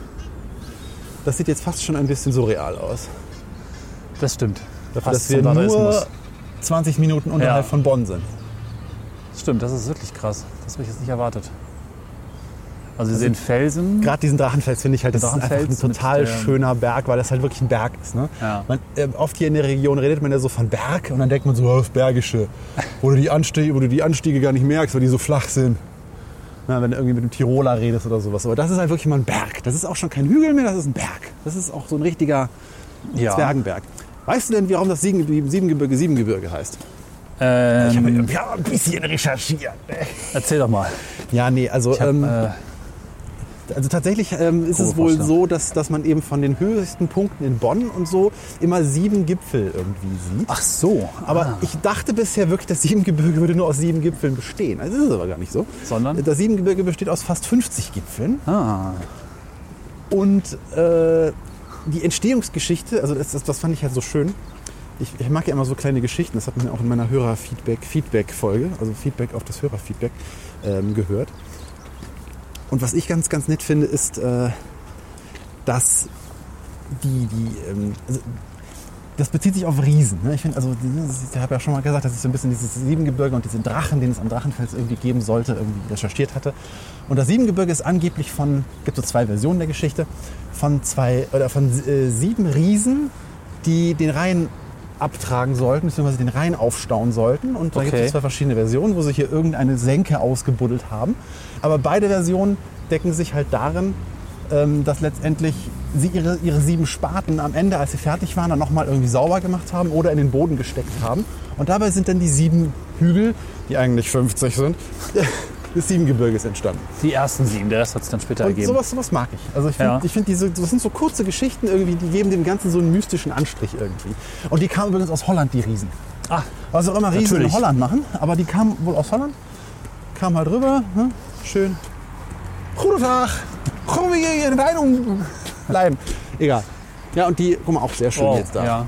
B: Das sieht jetzt fast schon ein bisschen surreal aus.
C: Das stimmt.
B: Dafür, dass wir nur
C: Dadaismus.
B: 20 Minuten unterhalb
C: Ja.
B: von Bonn sind.
C: Stimmt, das ist wirklich krass. Das habe ich jetzt nicht erwartet. Also wir sehen Felsen.
B: Gerade diesen Drachenfels finde ich halt, das ist einfach ein
C: Drachenfels mit,
B: total
C: ähm,
B: schöner Berg, weil das halt wirklich ein Berg ist. Ne?
C: Ja.
B: Man, äh, oft hier in der Region redet man ja so von Berg und dann denkt man so, oh, das Bergische, wo du, die Anstiege, wo du die Anstiege gar nicht merkst, weil die so flach sind. Na, wenn du irgendwie mit einem Tiroler redest oder sowas. Aber das ist halt wirklich mal ein Berg. Das ist auch schon kein Hügel mehr, das ist ein Berg. Das ist auch so ein richtiger
C: ja.
B: Zwergenberg. Weißt du denn, warum das Sieben- Siebengebirge Siebengebirge heißt?
C: Ähm,
B: Ich habe ja, ein bisschen recherchiert.
C: erzähl doch mal.
B: Ja, nee, also
C: Ich hab,
B: ähm,
C: äh,
B: Also tatsächlich ähm, ist
C: Grobe
B: es wohl
C: Vorstellung.
B: so, dass, dass man eben von den höchsten Punkten in Bonn und so immer sieben Gipfel irgendwie sieht.
C: ach so.
B: aber
C: ah.
B: ich dachte bisher wirklich, das Siebengebirge würde nur aus sieben Gipfeln bestehen. Also das ist aber gar nicht so.
C: Sondern?
B: Das Siebengebirge besteht aus fast 50 Gipfeln.
C: Ah,
B: Und äh, die Entstehungsgeschichte, also das, das, das fand ich halt so schön. Ich, ich mag ja immer so kleine Geschichten. Das hat man auch in meiner Hörerfeedback, Feedback-Folge, also Feedback auf das Hörerfeedback ähm, gehört. Und was ich ganz, ganz nett finde, ist, äh, dass die, die ähm, also das bezieht sich auf Riesen. Ne? Ich finde, also, ich habe ja schon mal gesagt, dass ich so ein bisschen dieses Siebengebirge und diesen Drachen, den es am Drachenfels irgendwie geben sollte, irgendwie recherchiert hatte. Und das Siebengebirge ist angeblich von, gibt so zwei Versionen der Geschichte, von zwei oder von äh, sieben Riesen, die den Rhein abtragen sollten, beziehungsweise den Rhein aufstauen sollten. Und da gibt
C: Okay.
B: es zwei verschiedene Versionen, wo sie hier irgendeine Senke ausgebuddelt haben. Aber beide Versionen decken sich halt darin, ähm, dass letztendlich sie ihre, ihre sieben Spaten am Ende, als sie fertig waren, dann nochmal irgendwie sauber gemacht haben oder in den Boden gesteckt haben. Und dabei sind dann die sieben Hügel, die eigentlich 50 sind, (laughs) des Siebengebirges entstanden.
C: die ersten sieben, der Rest hat es dann später
B: Und
C: ergeben.
B: sowas, sowas mag ich. Also ich finde,
C: Ja.
B: ich find diese, das sind so kurze Geschichten irgendwie, die geben dem Ganzen so einen mystischen Anstrich irgendwie. Und die kamen übrigens aus Holland, die Riesen.
C: Ah,
B: Was auch immer Riesen
C: Natürlich.
B: in Holland machen, aber die kamen wohl aus Holland, kamen halt rüber, ne? Schön. Guten Tag, kommen wir hier rein und bleiben. Egal. Ja, und die, guck mal, auch sehr schön
C: oh,
B: jetzt da.
C: ja.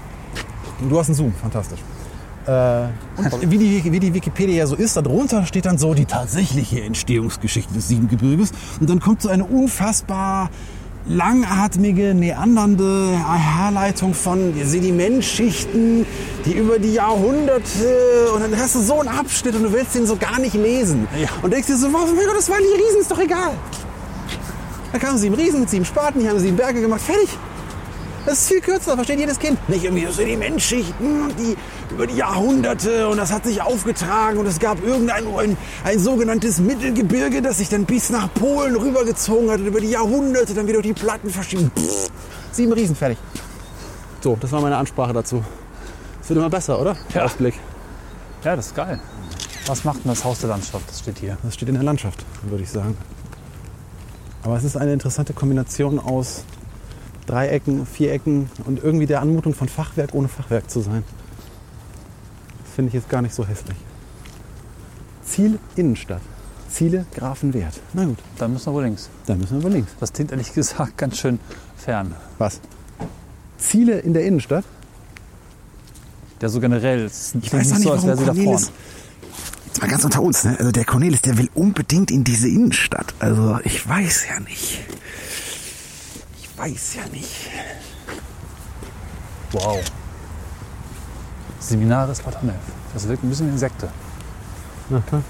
B: Du hast einen Zoom, fantastisch. Äh, und wie die, wie die Wikipedia ja so ist, darunter steht dann so die tatsächliche Entstehungsgeschichte des Siebengebirges. Und dann kommt so eine unfassbar langatmige, neandernde Herleitung von Sedimentschichten, die über die Jahrhunderte und dann hast du so einen Abschnitt und du willst den so gar nicht lesen.
C: Ja.
B: Und denkst dir so, warum mein Gott, das waren die Riesen, ist doch egal. Da kamen sieben Riesen mit sieben Spaten, die haben sieben Berge gemacht, fertig. Das ist viel kürzer, versteht jedes Kind. Nicht irgendwie so die Menschschichten, die über die Jahrhunderte und das hat sich aufgetragen und es gab irgendein ein, ein sogenanntes Mittelgebirge, das sich dann bis nach Polen rübergezogen hat und über die Jahrhunderte dann wieder durch die Platten verschieben. Pff, sieben Riesen, fertig. So, das war meine Ansprache dazu. Es wird immer besser, oder?
C: Ja.
B: Ausblick.
C: Ja, das ist geil. Was macht denn das Haus der Landschaft? Das steht hier.
B: Das steht in der Landschaft, würde ich sagen. Aber es ist eine interessante Kombination aus Dreiecken, Vierecken und irgendwie der Anmutung von Fachwerk ohne Fachwerk zu sein. Das finde ich jetzt gar nicht so hässlich. Ziel Innenstadt. Ziele Grafenwert. Na gut,
C: Dann müssen wir wohl links.
B: dann müssen wir über links.
C: Das klingt ehrlich gesagt ganz schön fern.
B: Was? Ziele in der Innenstadt?
C: Ja, so generell. Es
B: Ich weiß doch nicht,
C: so, als wäre sie da vorne.
B: Jetzt mal ganz unter uns, ne? Also der Cornelis, der will unbedingt in diese Innenstadt. Also ich weiß ja nicht. Ich weiß ja nicht.
C: Wow. Seminare ist Hannelf. Das wirkt ein bisschen wie.
B: Na klar.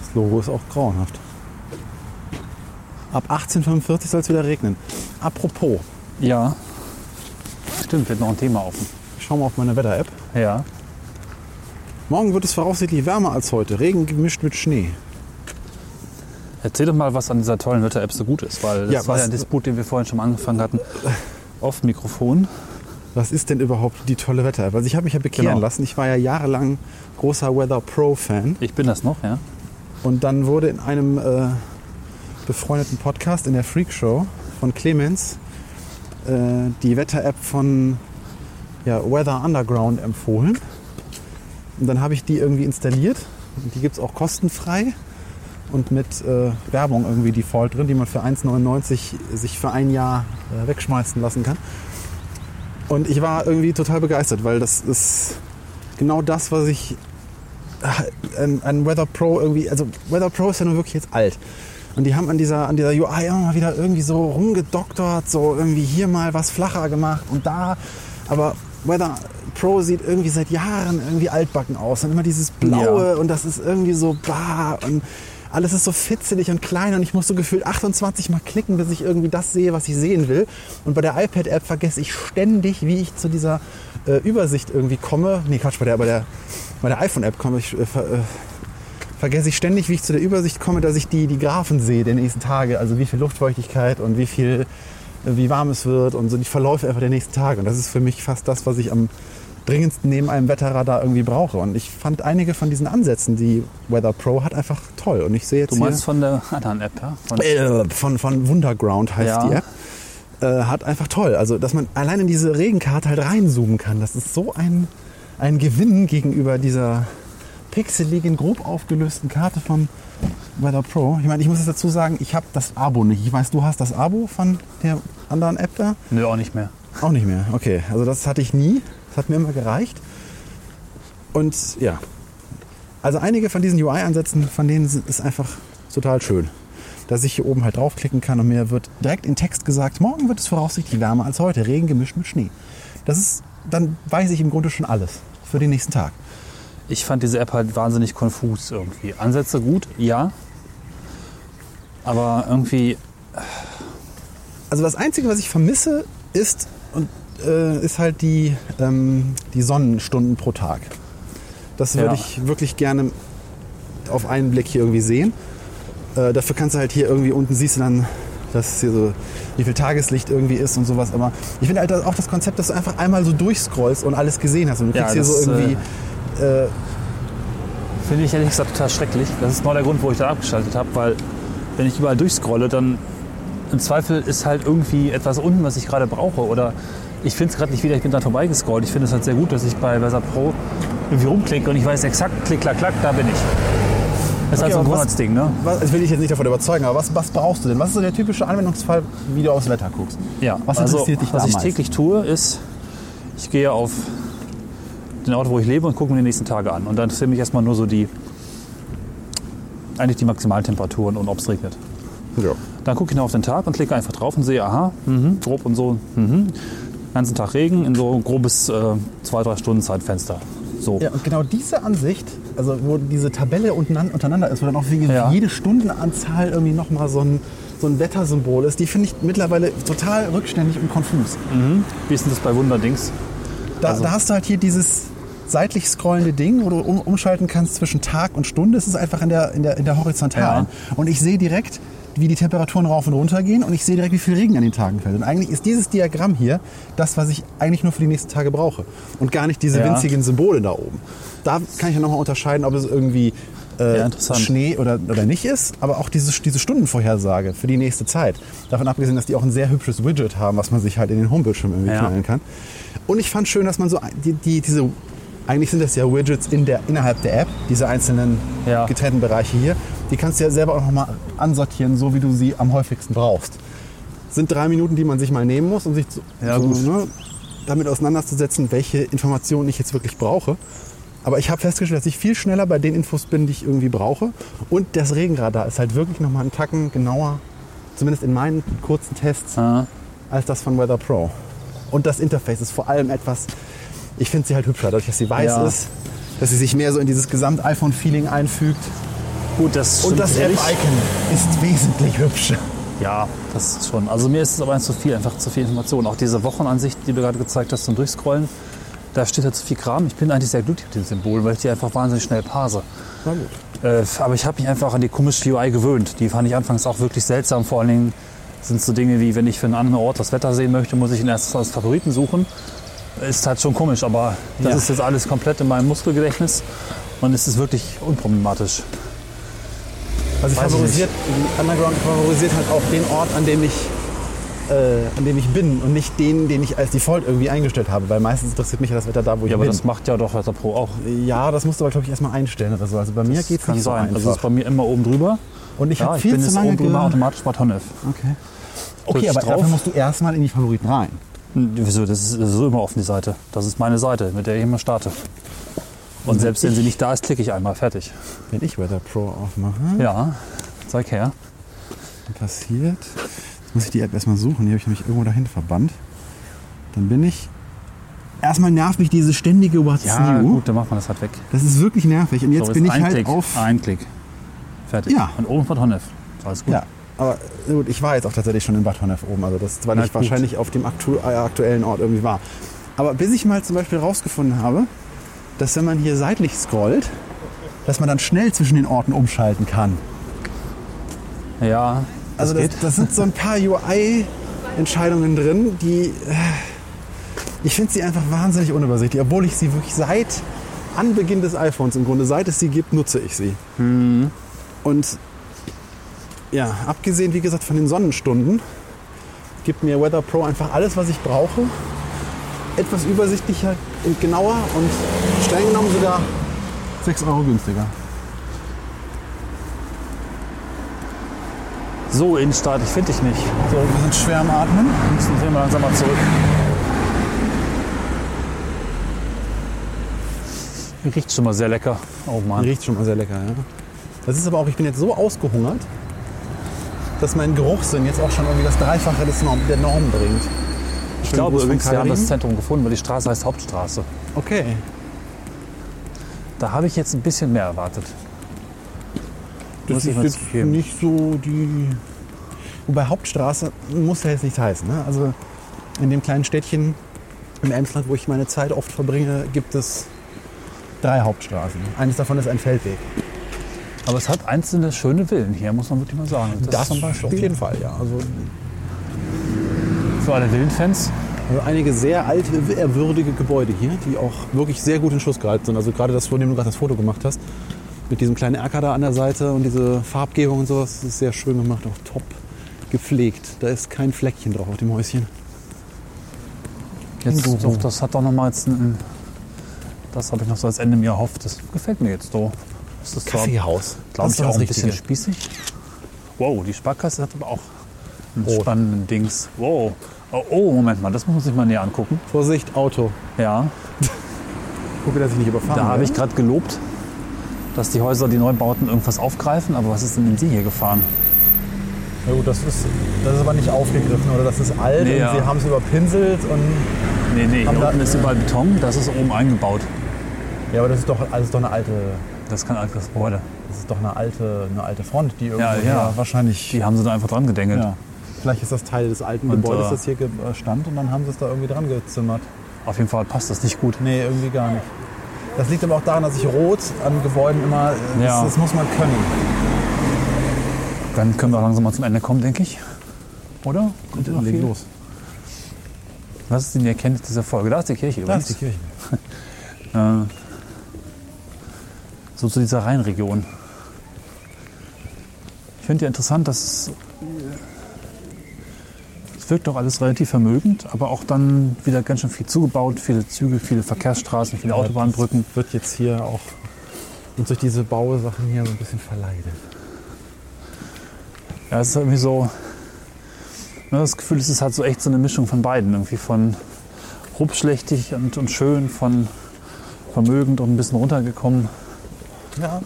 B: Das Logo ist auch grauenhaft. Ab 1845 soll es wieder regnen. Apropos,
C: Ja. Stimmt, wird noch ein Thema offen.
B: ich schau mal auf meine Wetter-App.
C: Ja.
B: Morgen wird es voraussichtlich wärmer als heute. Regen gemischt mit Schnee.
C: Erzähl doch mal, was an dieser tollen Wetter-App so gut ist, weil das
B: Ja,
C: war ja ein Disput, den wir vorhin schon mal angefangen hatten. Off Mikrofon.
B: Was ist denn überhaupt die tolle Wetter-App? Also ich habe mich ja bekehren
C: Genau.
B: lassen. Ich war ja jahrelang großer Weather Pro-Fan.
C: Ich bin das noch, ja.
B: Und dann wurde in einem äh, befreundeten Podcast in der Freak Show von Clemens äh, die Wetter-App von ja, Weather Underground empfohlen. Und dann habe ich die irgendwie installiert. Und die gibt es auch kostenfrei und mit äh, Werbung irgendwie Default drin, die man für 1,99 sich für ein Jahr äh, wegschmeißen lassen kann. Und ich war irgendwie total begeistert, weil das ist genau das, was ich ein, ein Weather Pro irgendwie, also Weather Pro ist ja nun wirklich jetzt alt. Und die haben an dieser, an dieser UI immer mal wieder irgendwie so rumgedoktert, so irgendwie hier mal was flacher gemacht und da. Aber Weather Pro sieht irgendwie seit Jahren irgendwie altbacken aus. Und immer dieses Blaue
C: Ja.
B: und das ist irgendwie so bah und alles ist so fitzelig und klein und ich muss so gefühlt 28 Mal klicken, bis ich irgendwie das sehe, was ich sehen will. Und bei der iPad-App vergesse ich ständig, wie ich zu dieser äh, Übersicht irgendwie komme. Nee, Quatsch, bei der, bei der, bei der iPhone-App komme ich, äh, ver, äh, vergesse ich ständig, wie ich zu der Übersicht komme, dass ich die, die Graphen sehe der nächsten Tage. Also wie viel Luftfeuchtigkeit und wie viel, äh, wie warm es wird und so die Verläufe einfach der nächsten Tage. Und das ist für mich fast das, was ich am dringendsten neben einem Wetterradar irgendwie brauche. Und ich fand einige von diesen Ansätzen, die Weather Pro hat, einfach toll. Und ich sehe jetzt
C: Du meinst von der anderen App, ja? Von,
B: äh, von, von Wunderground heißt
C: Ja.
B: die App. Äh, hat einfach toll. Also, dass man allein in diese Regenkarte halt reinzoomen kann. Das ist so ein, ein Gewinn gegenüber dieser pixeligen, grob aufgelösten Karte von Weather Pro. Ich meine, ich muss jetzt dazu sagen, ich habe das Abo nicht. Ich weiß, du hast das Abo von der anderen App da?
C: Nö, auch nicht mehr.
B: Auch nicht mehr. Okay, also das hatte ich nie. Das hat mir immer gereicht. Und ja, also einige von diesen UI-Ansätzen, von denen ist einfach total schön. Dass ich hier oben halt draufklicken kann und mir wird direkt in Text gesagt, morgen wird es voraussichtlich wärmer als heute, Regen gemischt mit Schnee. Das ist, dann weiß ich im Grunde schon alles für den nächsten Tag.
C: Ich fand diese App halt wahnsinnig konfus irgendwie. Ansätze gut, ja. Aber irgendwie,
B: Also das Einzige, was ich vermisse, ist, und, äh, ist halt die, ähm, die Sonnenstunden pro Tag. Das würde
C: Ja.
B: ich wirklich gerne auf einen Blick hier irgendwie sehen. Äh, dafür kannst du halt hier irgendwie unten siehst du dann, dass hier so wie viel Tageslicht irgendwie ist und sowas. Aber ich finde halt auch das Konzept, dass du einfach einmal so durchscrollst und alles gesehen hast. Und du
C: Ja,
B: kriegst hier so irgendwie. Äh,
C: finde ich ehrlich gesagt total schrecklich. Das ist genau der Grund, wo ich da abgeschaltet habe, weil wenn ich überall durchscrolle, dann im Zweifel ist halt irgendwie etwas unten, was ich gerade brauche. Oder ich finde es gerade nicht wieder, ich bin da vorbeigescrollt. Ich finde es halt sehr gut, dass ich bei Versa Pro irgendwie rumklicke und ich weiß exakt, klick, klack, klack, da bin ich. Das ist halt so ein
B: und was-
C: Grundsatzding, ne?
B: was, das will ich jetzt nicht davon überzeugen, aber was, was brauchst du denn? Was ist so der typische Anwendungsfall, wie du aufs Wetter guckst?
C: Ja,
B: Was
C: also,
B: interessiert dich da
C: was ich täglich tue, ist, ich gehe auf den Ort, wo ich lebe und gucke mir die nächsten Tage an. Und dann interessieren mich erstmal nur so die, eigentlich die Maximaltemperaturen und ob es regnet.
B: Ja.
C: Dann gucke ich noch auf den Tag und klicke einfach drauf und sehe, aha, mhm, grob und so, mhm. Ganzen Tag Regen in so grobes äh, zwei, drei Stunden Zeitfenster. So.
B: Ja, und genau diese Ansicht, also wo diese Tabelle untereinander ist, wo dann auch
C: Ja.
B: jede Stundenanzahl irgendwie nochmal so ein, so ein Wettersymbol ist, die finde ich mittlerweile total rückständig und konfus.
C: Wie ist denn das bei Wunderdings?
B: Da,
C: Also-
B: da hast du halt hier dieses seitlich scrollende Ding, wo du um, umschalten kannst zwischen Tag und Stunde. Es ist einfach in der, in der, in der Horizontalen. Und ich sehe direkt, wie die Temperaturen rauf und runter gehen und ich sehe direkt, wie viel Regen an den Tagen fällt. Und eigentlich ist dieses Diagramm hier das, was ich eigentlich nur für die nächsten Tage brauche. Und gar nicht diese
C: Ja.
B: winzigen Symbole da oben. Da kann ich ja nochmal unterscheiden, ob es irgendwie äh,
C: Ja.
B: Schnee oder, oder nicht ist, aber auch diese, diese Stundenvorhersage für die nächste Zeit. Davon abgesehen, dass die auch ein sehr hübsches Widget haben, was man sich halt in den Homebildschirm irgendwie
C: Ja.
B: knallen kann. Und ich fand schön, dass man so die, die, diese, eigentlich sind das ja Widgets in der, innerhalb der App, diese einzelnen
C: Ja.
B: getrennten Bereiche hier. Die kannst du ja selber auch nochmal ansortieren, so wie du sie am häufigsten brauchst. Sind drei Minuten, die man sich mal nehmen muss, um sich zu,
C: Ja,
B: so, ne, damit auseinanderzusetzen, welche Informationen ich jetzt wirklich brauche. Aber ich habe festgestellt, dass ich viel schneller bei den Infos bin, die ich irgendwie brauche. Und das Regenradar ist halt wirklich nochmal einen Tacken genauer, zumindest in meinen kurzen Tests,
C: Ah,
B: als das von Weather Pro. Und das Interface ist vor allem etwas, ich finde sie halt hübscher, dadurch, dass sie weiß
C: Ja.
B: ist, dass sie sich mehr so in dieses Gesamt-iPhone-Feeling einfügt.
C: gut, das
B: Und das. App-Icon ist wesentlich hübscher.
C: Ja, das ist schon. Also mir ist es aber zu viel, einfach zu viel Information. Auch diese Wochenansicht, die du gerade gezeigt hast zum Durchscrollen, da steht halt zu viel Kram. Ich bin eigentlich sehr glücklich mit den Symbolen, weil ich die einfach wahnsinnig schnell parse.
B: Na gut.
C: Äh, aber ich habe mich einfach an die komische UI gewöhnt. Die fand ich anfangs auch wirklich seltsam. Vor allen Dingen sind so Dinge wie, wenn ich für einen anderen Ort das Wetter sehen möchte, muss ich ihn erst als Favoriten suchen. Ist halt schon komisch, aber das
B: Ja.
C: ist jetzt alles komplett in meinem Muskelgedächtnis und es ist wirklich unproblematisch.
B: Also
C: ich
B: favorisiert, Underground favorisiert halt auch den Ort, an dem ich äh, an dem ich bin und nicht den, den ich als Default irgendwie eingestellt habe, weil meistens interessiert mich ja das Wetter da, wo ich
C: Ja, aber
B: bin.
C: das macht ja doch Wetter Pro auch.
B: ja, das musst du aber, glaube ich, erstmal einstellen oder so. Also bei mir geht es nicht so
C: sein.
B: einfach.
C: Also es ist bei mir immer oben drüber.
B: und ich
C: Ja,
B: habe
C: ich
B: viel
C: bin
B: zu lange
C: oben drüber automatisch bei Tonnev.
B: Okay. Okay, aber
C: drauf.
B: dafür musst du erstmal in die Favoriten rein.
C: Wieso? Das ist so immer offen die Seite. Das ist meine Seite, mit der ich immer starte. Und selbst wenn sie nicht da ist, klicke ich einmal. Fertig.
B: Wenn ich Weather Pro aufmache,
C: Ja, zeig her.
B: passiert. Jetzt muss ich die App erstmal suchen. Die habe ich nämlich irgendwo dahin verbannt. Dann bin ich. Erstmal nervt mich diese ständige What's
C: Ja,
B: New.
C: gut, dann macht man das halt weg.
B: Das ist wirklich nervig. Und jetzt
C: so,
B: bin ich
C: ein
B: halt
C: Klick.
B: auf.
C: Ein Klick. Fertig.
B: Ja.
C: Und oben von Tonnev. Alles gut.
B: Ja, aber gut, ich war jetzt auch tatsächlich schon in Bad Honnef oben. Also das, weil
C: Na
B: ich
C: gut.
B: wahrscheinlich auf dem aktu äh, aktuellen Ort irgendwie war. Aber bis ich mal zum Beispiel rausgefunden habe, dass wenn man hier seitlich scrollt, dass man dann schnell zwischen den Orten umschalten kann.
C: Ja, das
B: Also das, das sind so ein paar UI-Entscheidungen drin, die äh, ich finde sie einfach wahnsinnig unübersichtlich, obwohl ich sie wirklich seit Anbeginn des iPhones im Grunde, seit es sie gibt, nutze ich sie.
C: Mhm.
B: Und ja, abgesehen wie gesagt von den Sonnenstunden, gibt mir Weather Pro einfach alles, was ich brauche. Etwas übersichtlicher und genauer und streng genommen sogar 6 Euro günstiger.
C: So, Innenstadt, ich finde dich nicht.
B: So, wir sind schwer am Atmen.
C: Wir müssen hier mal langsam mal zurück. Riecht schon mal sehr lecker. Oh Mann.
B: Riecht schon mal sehr lecker, ja. Das ist aber auch, ich bin jetzt so ausgehungert, dass mein Geruchssinn jetzt auch schon irgendwie das Dreifache des Norm, der Norm bringt.
C: Ich glaube übrigens, wir haben das. Zentrum gefunden, weil die Straße heißt Hauptstraße.
B: Okay.
C: Da habe ich jetzt ein bisschen mehr erwartet.
B: Das
C: Muss ich
B: ist jetzt
C: zugeben.
B: nicht so die. Wobei Hauptstraße muss ja jetzt nichts heißen. Ne? Also in dem kleinen Städtchen im Emsland, wo ich meine Zeit oft verbringe, gibt es drei Hauptstraßen. Eines davon ist ein Feldweg.
C: Aber es hat einzelne schöne Villen hier, muss man wirklich mal sagen. Das, zum Beispiel
B: auf jeden Fall, ja. Also,
C: für alle Villenfans.
B: also einige sehr alte, ehrwürdige Gebäude hier, die auch wirklich sehr gut in Schuss gehalten sind. Also gerade das, von dem du gerade das Foto gemacht hast, mit diesem kleinen Erker da an der Seite und diese Farbgebung und sowas, das ist sehr schön gemacht, auch top gepflegt. Da ist kein Fleckchen drauf auf dem Häuschen.
C: Jetzt doch, das hat doch noch mal jetzt ein, Das habe ich noch so als Ende mir erhofft. Das gefällt mir jetzt so. Das ist
B: Kaffeehaus.
C: glaube
B: Das
C: ich,
B: ist
C: auch ein bisschen spießig. Wow, die Sparkasse hat aber auch einen
B: Rot.
C: spannenden Dings. Wow. Oh, oh, Moment mal, das muss man sich mal näher angucken.
B: Vorsicht, Auto.
C: Ja,
B: Gucke, dass ich nicht überfahren
C: da habe ich gerade gelobt, dass die Häuser, die Neubauten irgendwas aufgreifen. Aber was ist denn in Sie hier gefahren?
B: Ja gut, das ist, das ist aber nicht aufgegriffen oder das ist alt
C: Nee,
B: und
C: ja.
B: sie haben es überpinselt und
C: Nee, nee, hier unten ist überall Beton, das ist oben eingebaut.
B: ja, aber das ist doch alles doch eine alte,
C: Das ist kein altes Gebäude.
B: das ist doch eine alte, eine alte Front, die irgendwo
C: Ja, ja.
B: hier wahrscheinlich.
C: Die haben sie da einfach dran gedengelt.
B: ja. Vielleicht ist das Teil des alten
C: Und,
B: Gebäudes,
C: äh,
B: das hier äh, stand und dann haben sie es da irgendwie dran gezimmert.
C: Auf jeden Fall passt das nicht gut.
B: Nee, irgendwie gar nicht. Das liegt aber auch daran, dass ich Rot an Gebäuden immer, äh,
C: Ja.
B: das, das muss man können.
C: Dann können wir langsam mal zum Ende kommen, denke ich. Oder? Kommt noch
B: Leg los.
C: Was ist denn die Erkenntnis dieser Folge? Da ist die Kirche
B: Da
C: übrigens.
B: ist die Kirche. (laughs)
C: Äh, so zu dieser Rheinregion. Ich finde ja interessant, dass es, es wirkt doch alles relativ vermögend, aber auch dann wieder ganz schön viel zugebaut, viele Züge, viele Verkehrsstraßen, viele Autobahnbrücken.
B: Das wird jetzt hier auch und durch diese Bausachen hier so ein bisschen verleidet.
C: Ja, es ist irgendwie so, hat das Gefühl, es ist halt so echt so eine Mischung von beiden. Irgendwie von rupschlächtig und, und schön, von vermögend und ein bisschen runtergekommen.
B: Ja,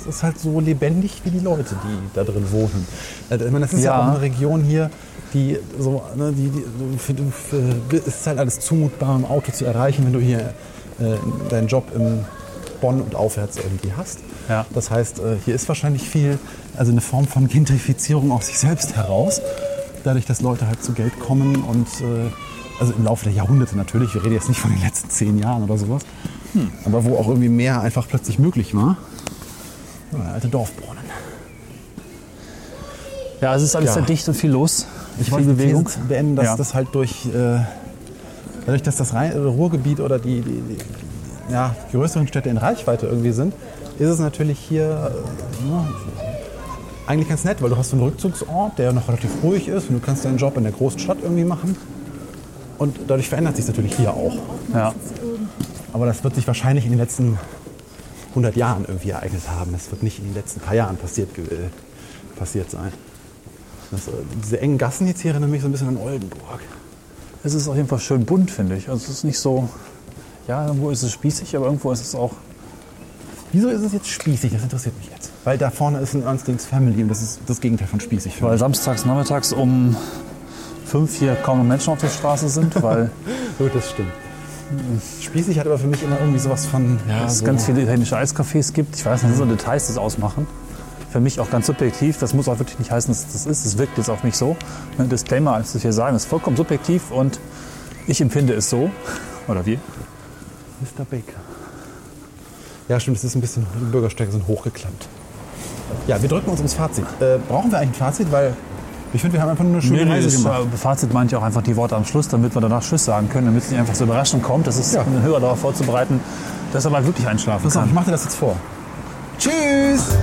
B: es ist halt so lebendig wie die Leute, die da drin wohnen. Also, Ich meine, das ist ja,
C: Ja.
B: auch eine Region hier, die so, ne, die, die, für, für, es ist halt alles zumutbar im Auto zu erreichen, wenn du hier äh, deinen Job in Bonn und aufwärts irgendwie hast.
C: Ja.
B: Das heißt, äh, hier ist wahrscheinlich viel, also eine Form von Gentrifizierung aus sich selbst heraus. Dadurch, dass Leute halt zu Geld kommen und äh, also im Laufe der Jahrhunderte natürlich, wir reden jetzt nicht von den letzten zehn Jahren oder sowas, aber wo auch irgendwie mehr einfach plötzlich möglich war. Ja, der alte Dorfbrunnen.
C: Ja, es ist alles
B: Ja.
C: sehr dicht und viel los.
B: Ich
C: viel
B: wollte die
C: Bewegung.
B: These beenden, dass
C: Ja.
B: das halt durch, äh, dadurch, dass das Rhein, äh, Ruhrgebiet oder die, die, die ja, die größeren Städte in Reichweite irgendwie sind, ist es natürlich hier äh, ja, eigentlich ganz nett, weil du hast so einen Rückzugsort, der noch relativ ruhig ist und du kannst deinen Job in der großen Stadt irgendwie machen. Und dadurch verändert sich natürlich hier auch.
C: Ja.
B: Aber das wird sich wahrscheinlich in den letzten 100 Jahren irgendwie ereignet haben. Das wird nicht in den letzten paar Jahren passiert, äh, passiert sein. Das, äh, diese engen Gassen jetzt hier erinnern mich so ein bisschen an Oldenburg.
C: Es ist auf jeden Fall schön bunt, finde ich. Also es ist nicht so, ja, irgendwo ist es spießig, aber irgendwo ist es auch,
B: Wieso ist es jetzt spießig? Das interessiert mich jetzt. Weil da vorne ist ein Ernstings Family und das ist das Gegenteil von spießig
C: weil
B: mich.
C: samstags, nachmittags um fünf hier kaum noch Menschen auf der Straße sind, weil (laughs)
B: Gut, das stimmt. Spießig hat aber für mich immer irgendwie sowas von. Ja,
C: es
B: so,
C: ganz viele italienische Eiscafés gibt. Ich weiß nicht, so Details das ausmachen. Für mich auch ganz subjektiv. Das muss auch wirklich nicht heißen, dass das ist. Es wirkt jetzt auf mich so. Ein Disclaimer, als ich hier sagen, ist vollkommen subjektiv und ich empfinde es so. (laughs) Oder wie?
B: Mr. Baker. Ja, stimmt, es ist ein bisschen, die Bürgersteige sind hochgeklemmt. Ja, wir drücken uns ums Fazit. Äh, brauchen wir eigentlich ein Fazit? Weil ich finde, wir haben einfach nur eine schöne
C: Nee,
B: Reise
C: das
B: gemacht.
C: äh, Fazit meint ja auch einfach die Worte am Schluss, damit wir danach Tschüss sagen können, damit es nicht einfach so überraschend kommt. Das ist
B: Ja.
C: den Hörer darauf vorzubereiten, dass er mal wirklich einschlafen
B: Pass auf, ich
C: kann.
B: mache dir das jetzt vor. Tschüss!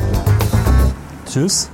C: Tschüss.